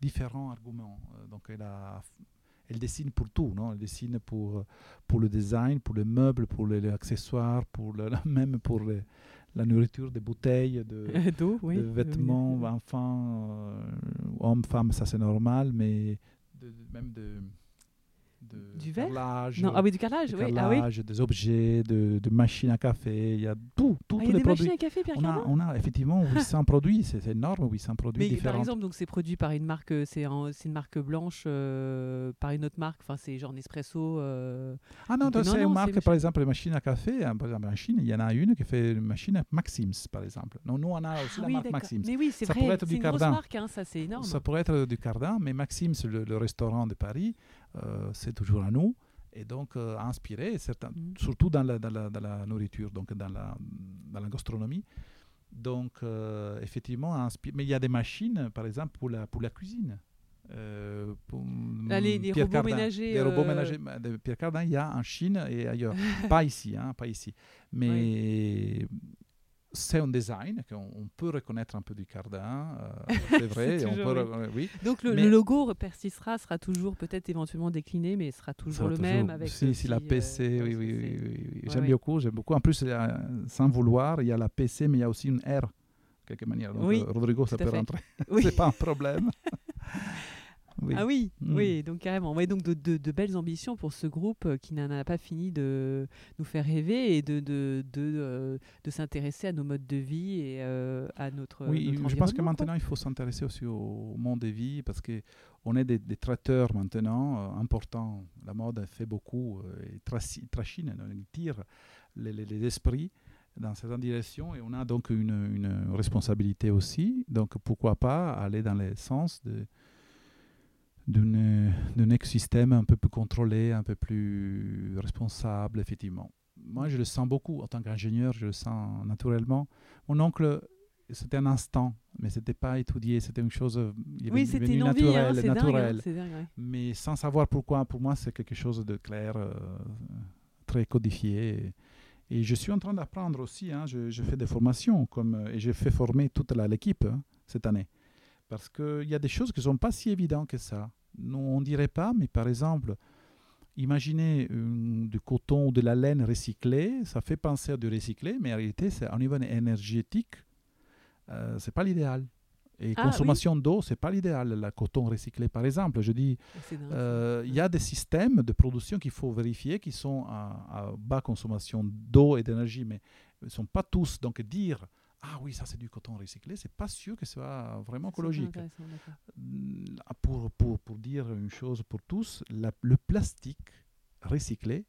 différents arguments. donc elle, a, elle dessine pour tout. Non? Elle dessine pour, pour le design, pour les meubles, pour les, accessoires, pour le, même pour les, la nourriture, des bouteilles, de, de vêtements, enfants, euh, hommes, femmes, ça c'est normal, mais même de, du verre? carrelage, non. Ah oui, du carrelage, oui. Ah oui. des objets, de, de, machines à café, il y a tout, tout ah, tous les produits. machines à café, Pierre on a, on a effectivement 800 produits, c'est énorme, 800 produits Mais différents. Par exemple, donc c'est produit par une marque, euh, c'est une marque blanche, euh, par une autre marque, enfin c'est genre Nespresso. Euh, ah non, c'est une marque, par exemple, les machines à café, hein, par exemple en Chine, il y en a une qui fait une machine Maxims, par exemple. Non, nous on a aussi la marque Maxims. Mais oui, c'est vrai, pourrait être du une marque, hein, ça c'est énorme. Ça pourrait être du Cardin, mais Maxims, le restaurant de Paris, c'est toujours à nous et donc euh, inspiré, certains, mm. surtout dans la, dans, la, dans la, nourriture, donc dans la, dans la gastronomie. Donc, euh, effectivement, mais il y a des machines, par exemple, pour la, pour la cuisine. Euh, pour les, robots ménagers. Les robots ménagers de Pierre Cardin, il y a en Chine et ailleurs. pas ici, hein, pas ici. Mais c'est un design qu'on peut reconnaître un peu du Cardin, euh, c'est vrai. on peut, oui. Donc le, logo persistera, sera toujours peut-être éventuellement décliné, mais sera toujours le même avec. Si, si la PC, oui, oui, oui, oui, j'aime beaucoup, j'aime beaucoup. En plus, sans vouloir, il y a la PC, mais il y a aussi une R quelque manière. Donc, euh, Rodrigo, ça peut rentrer. C'est pas un problème. oui. Ah oui, Mm. oui, donc carrément. Ouais, donc de, de- de belles ambitions pour ce groupe euh, qui n'en a pas fini de nous faire rêver et de, de, de, euh, de s'intéresser à nos modes de vie et euh, à notre. Oui, notre je pense que quoi. maintenant, il faut s'intéresser aussi au monde des vies parce qu'on est des, des traiteurs maintenant euh, importants. La mode fait beaucoup, traci- trachine, il tire les, les- les esprits dans certaines directions et on a donc une, une responsabilité aussi. Donc pourquoi pas aller dans le sens de d'un écosystème un peu plus contrôlé, un peu plus responsable, effectivement. Moi, je le sens beaucoup en tant qu'ingénieur, je le sens naturellement. Mon oncle, c'était un instant, mais c'était pas étudié, c'était une chose euh, il Oui, c'était une envie, hein, naturelle, hein, naturelle. c'est dingue, ouais. mais sans savoir pourquoi. Pour moi, c'est quelque chose de clair, euh, très codifié. Et, et je suis en train d'apprendre aussi. hein, je, je fais des formations comme, euh, et j'ai fait former toute l'équipe hein, cette année. Parce qu'il y a des choses qui ne sont pas si évidentes que ça. Nous, on ne dirait pas, mais par exemple, imaginez une- du coton ou de la laine recyclée, ça fait penser à du recyclé, mais en réalité, c'est au niveau énergétique, euh, c'est pas l'idéal. Et Ah, consommation d'eau, c'est pas l'idéal, le coton recyclé, par exemple. Je dis, euh, il y a des systèmes de production qu'il faut vérifier qui sont à, à bas consommation d'eau et d'énergie, mais ils ne sont pas tous. Donc dire ah oui, ça c'est du coton recyclé, c'est pas sûr que ce soit vraiment écologique. Mm, Pour, pour, pour dire une chose pour tous, la- le plastique recyclé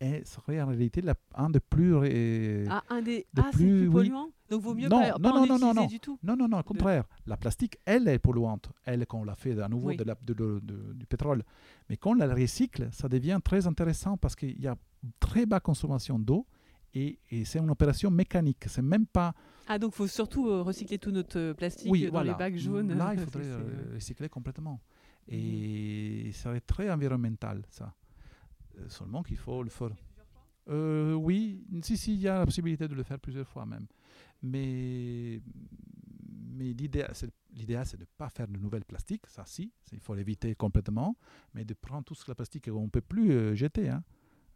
est, serait en réalité la- un des plus. ré- Ah, un des. de Ah, plus- plus oui. polluant? Donc vaut mieux Non, pas, pas non, en non, non, non, du tout? Non, non, non, au contraire. La plastique, elle est polluante. Elle, quand on la fait à nouveau Oui. de la- de- du pétrole. Mais quand on la recycle, ça devient très intéressant parce qu'il y a très bas consommation d'eau et, et c'est une opération mécanique. C'est même pas. Ah, donc faut surtout euh, recycler tout notre euh, plastique oui, dans voilà. les bacs jaunes. Là, il faudrait euh, recycler complètement. Et ça serait très environnemental, ça. Seulement qu'il faut le faire. Euh, oui, si, si, il y a la possibilité de le faire plusieurs fois même. Mais, mais l'idéal, c'est, de ne pas faire de nouvelles plastiques, ça si, il faut l'éviter complètement, mais de prendre tout ce que la plastique qu'on ne peut plus euh, jeter. hein.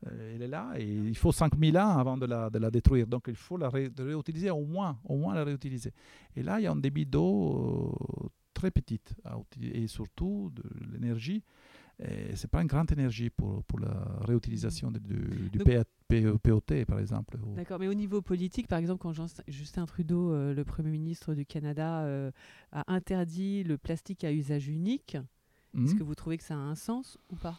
Euh, elle est là et il faut 5000 ans avant de la, de la détruire. Donc il faut la ré- réutiliser au moins, au moins la réutiliser. Et là, il y a un débit d'eau euh, très petit à utiliser et surtout de l'énergie. Ce n'est pas une grande énergie pour, pour la réutilisation de- de- du POT, par exemple. D'accord, mais au niveau politique, par exemple, quand Justin Trudeau, euh, le Premier ministre du Canada, euh, a interdit le plastique à usage unique, est-ce Mhm. que vous trouvez que ça a un sens ou pas?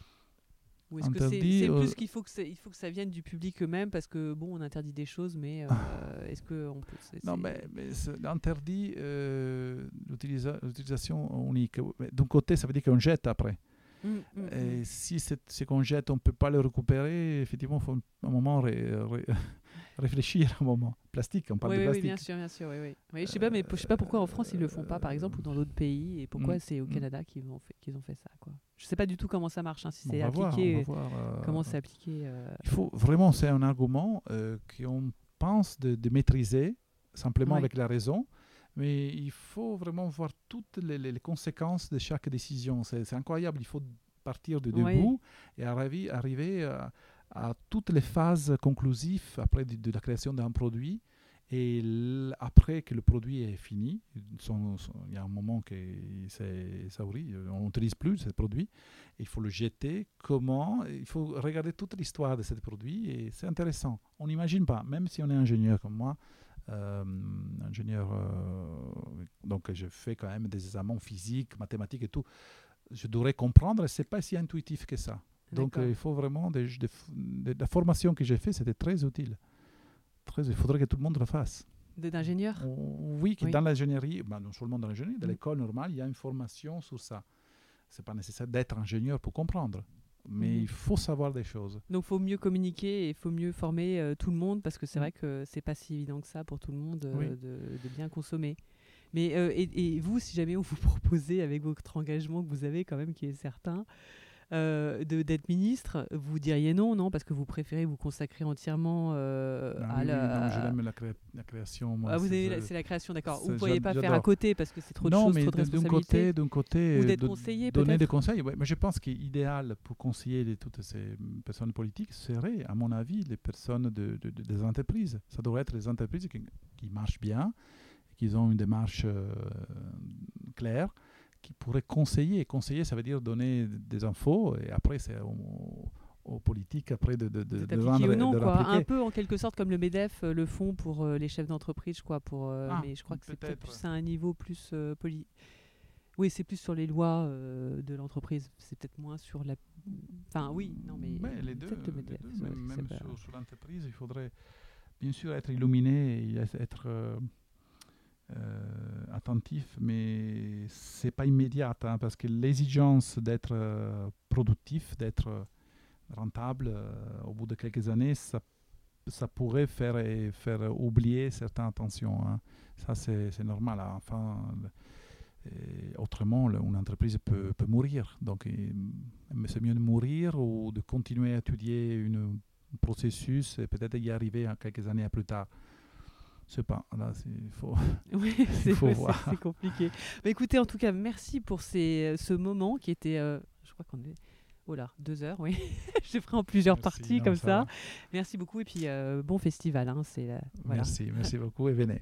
Ou est-ce que c'est euh, plus qu'il faut que, c'est- il faut que ça vienne du public eux-mêmes parce que, bon, on interdit des choses, mais euh, est-ce que on peut... Non, mais, mais c'est interdit euh, l'utilisa- l'utilisation unique. D'un côté, ça veut dire qu'on jette après. Mm, mm, mm. Et si c'est ce qu'on jette, on ne peut pas le récupérer, effectivement, il faut un moment ré- ré- réfléchir un moment. Plastique, on parle Oui, de oui, oui, plastique. bien sûr, bien sûr. Oui, oui. Oui, je sais pas, mais je sais pas pourquoi en France ils le font pas, par exemple, ou dans d'autres pays, et pourquoi Mm, c'est au mm. Canada qu'ils ont fait, qu'ils ont fait ça, quoi. Je sais pas du tout comment ça marche, hein, si c'est va voir, on appliqué, voir, euh, comment c'est appliqué. euh, Il faut vraiment, c'est un argument euh, qu'on pense de, de maîtriser simplement Ouais. avec la raison, mais il faut vraiment voir toutes les, conséquences de chaque décision. C'est c'est incroyable, il faut partir de Ouais. debout et arriver, arriver à, à toutes les phases conclusives après de, de la création d'un produit. Et après que le produit est fini, il y a un moment que c'est ça brille, on n'utilise plus ce produit, il faut le jeter, comment, il faut regarder toute l'histoire de ce produit et c'est intéressant. On n'imagine pas, même si on est ingénieur comme moi, euh, ingénieur, euh, donc je fais quand même des examens physiques, mathématiques et tout, je devrais comprendre, c'est pas si intuitif que ça. Donc euh, il faut vraiment, des, des- de la formation que j'ai fait, c'était très utile. Très, il faudrait que tout le monde le fasse. D'ingénieur Oui, que Oui. dans l'ingénierie, bah, non seulement dans l'ingénierie, dans Mm. l'école normale, il y a une formation sur ça. C'est pas nécessaire d'être ingénieur pour comprendre, mais Mhm. il faut savoir des choses. Donc faut mieux communiquer et il faut mieux former euh, tout le monde parce que c'est Mm. vrai que c'est pas si évident que ça pour tout le monde euh, Oui. de, de bien consommer. Mais euh, et, et vous, si jamais on vous proposait avec votre engagement que vous avez quand même, qui est certain, euh, d'être ministre, vous diriez non, non, parce que vous préférez vous consacrer entièrement euh, Ah à oui, la. non, je l'aime la, cré- la création. Moi, Ah, vous c'est- avez la- c'est- la création, d'accord. Vous ne pourriez pas faire à côté parce que c'est trop de non, choses, mais trop de d'un- côté, d'un côté, euh, d'être de- conseiller, donner des conseils. ouais, mais je pense qu'idéal pour conseiller les- toutes ces personnes politiques serait, à mon avis, les personnes de, de- de- des entreprises. Ça devrait être les entreprises qui, qui marchent bien, qu'ils ont une démarche euh, claire, qui pourraient conseiller. Conseiller, ça veut dire donner des infos, et après, c'est aux, aux politiques après de, de, de, de ou non, de quoi. Un peu en quelque sorte comme le MEDEF euh, le font pour euh, les chefs d'entreprise, quoi. Pour, euh, Ah, mais je crois que c'est peut-être plus à un niveau plus euh, poli. Oui, c'est plus sur les lois euh, de l'entreprise. C'est peut-être moins sur la. Enfin, oui, non, mais. Ouais, les deux, les même sur, sur l'entreprise, il faudrait bien sûr être illuminé et être euh, attentif, mais c'est pas immédiat hein, parce que l'exigence d'être euh, productif, d'être euh, rentable, euh, au bout de quelques années, ça, pourrait faire, faire oublier certaines attentions. hein. Ça, c'est normal. hein. Autrement, une entreprise peut, mourir. Donc, c'est mieux de mourir ou de continuer à étudier un processus et peut-être y arriver à quelques années plus tard. Sais pas. Là, c'est- il faut. Oui, c'est faut ouais, c'est- voir. c'est compliqué. Mais écoutez, en tout cas, merci pour ces, ce moment qui était, euh, je crois qu'on est, oh là, deux heures, oui. je ferai en plusieurs Merci, parties non, comme ça. Merci beaucoup et puis euh, bon festival. Hein, c'est voilà. Merci, merci beaucoup et venez.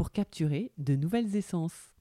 pour capturer de nouvelles essences.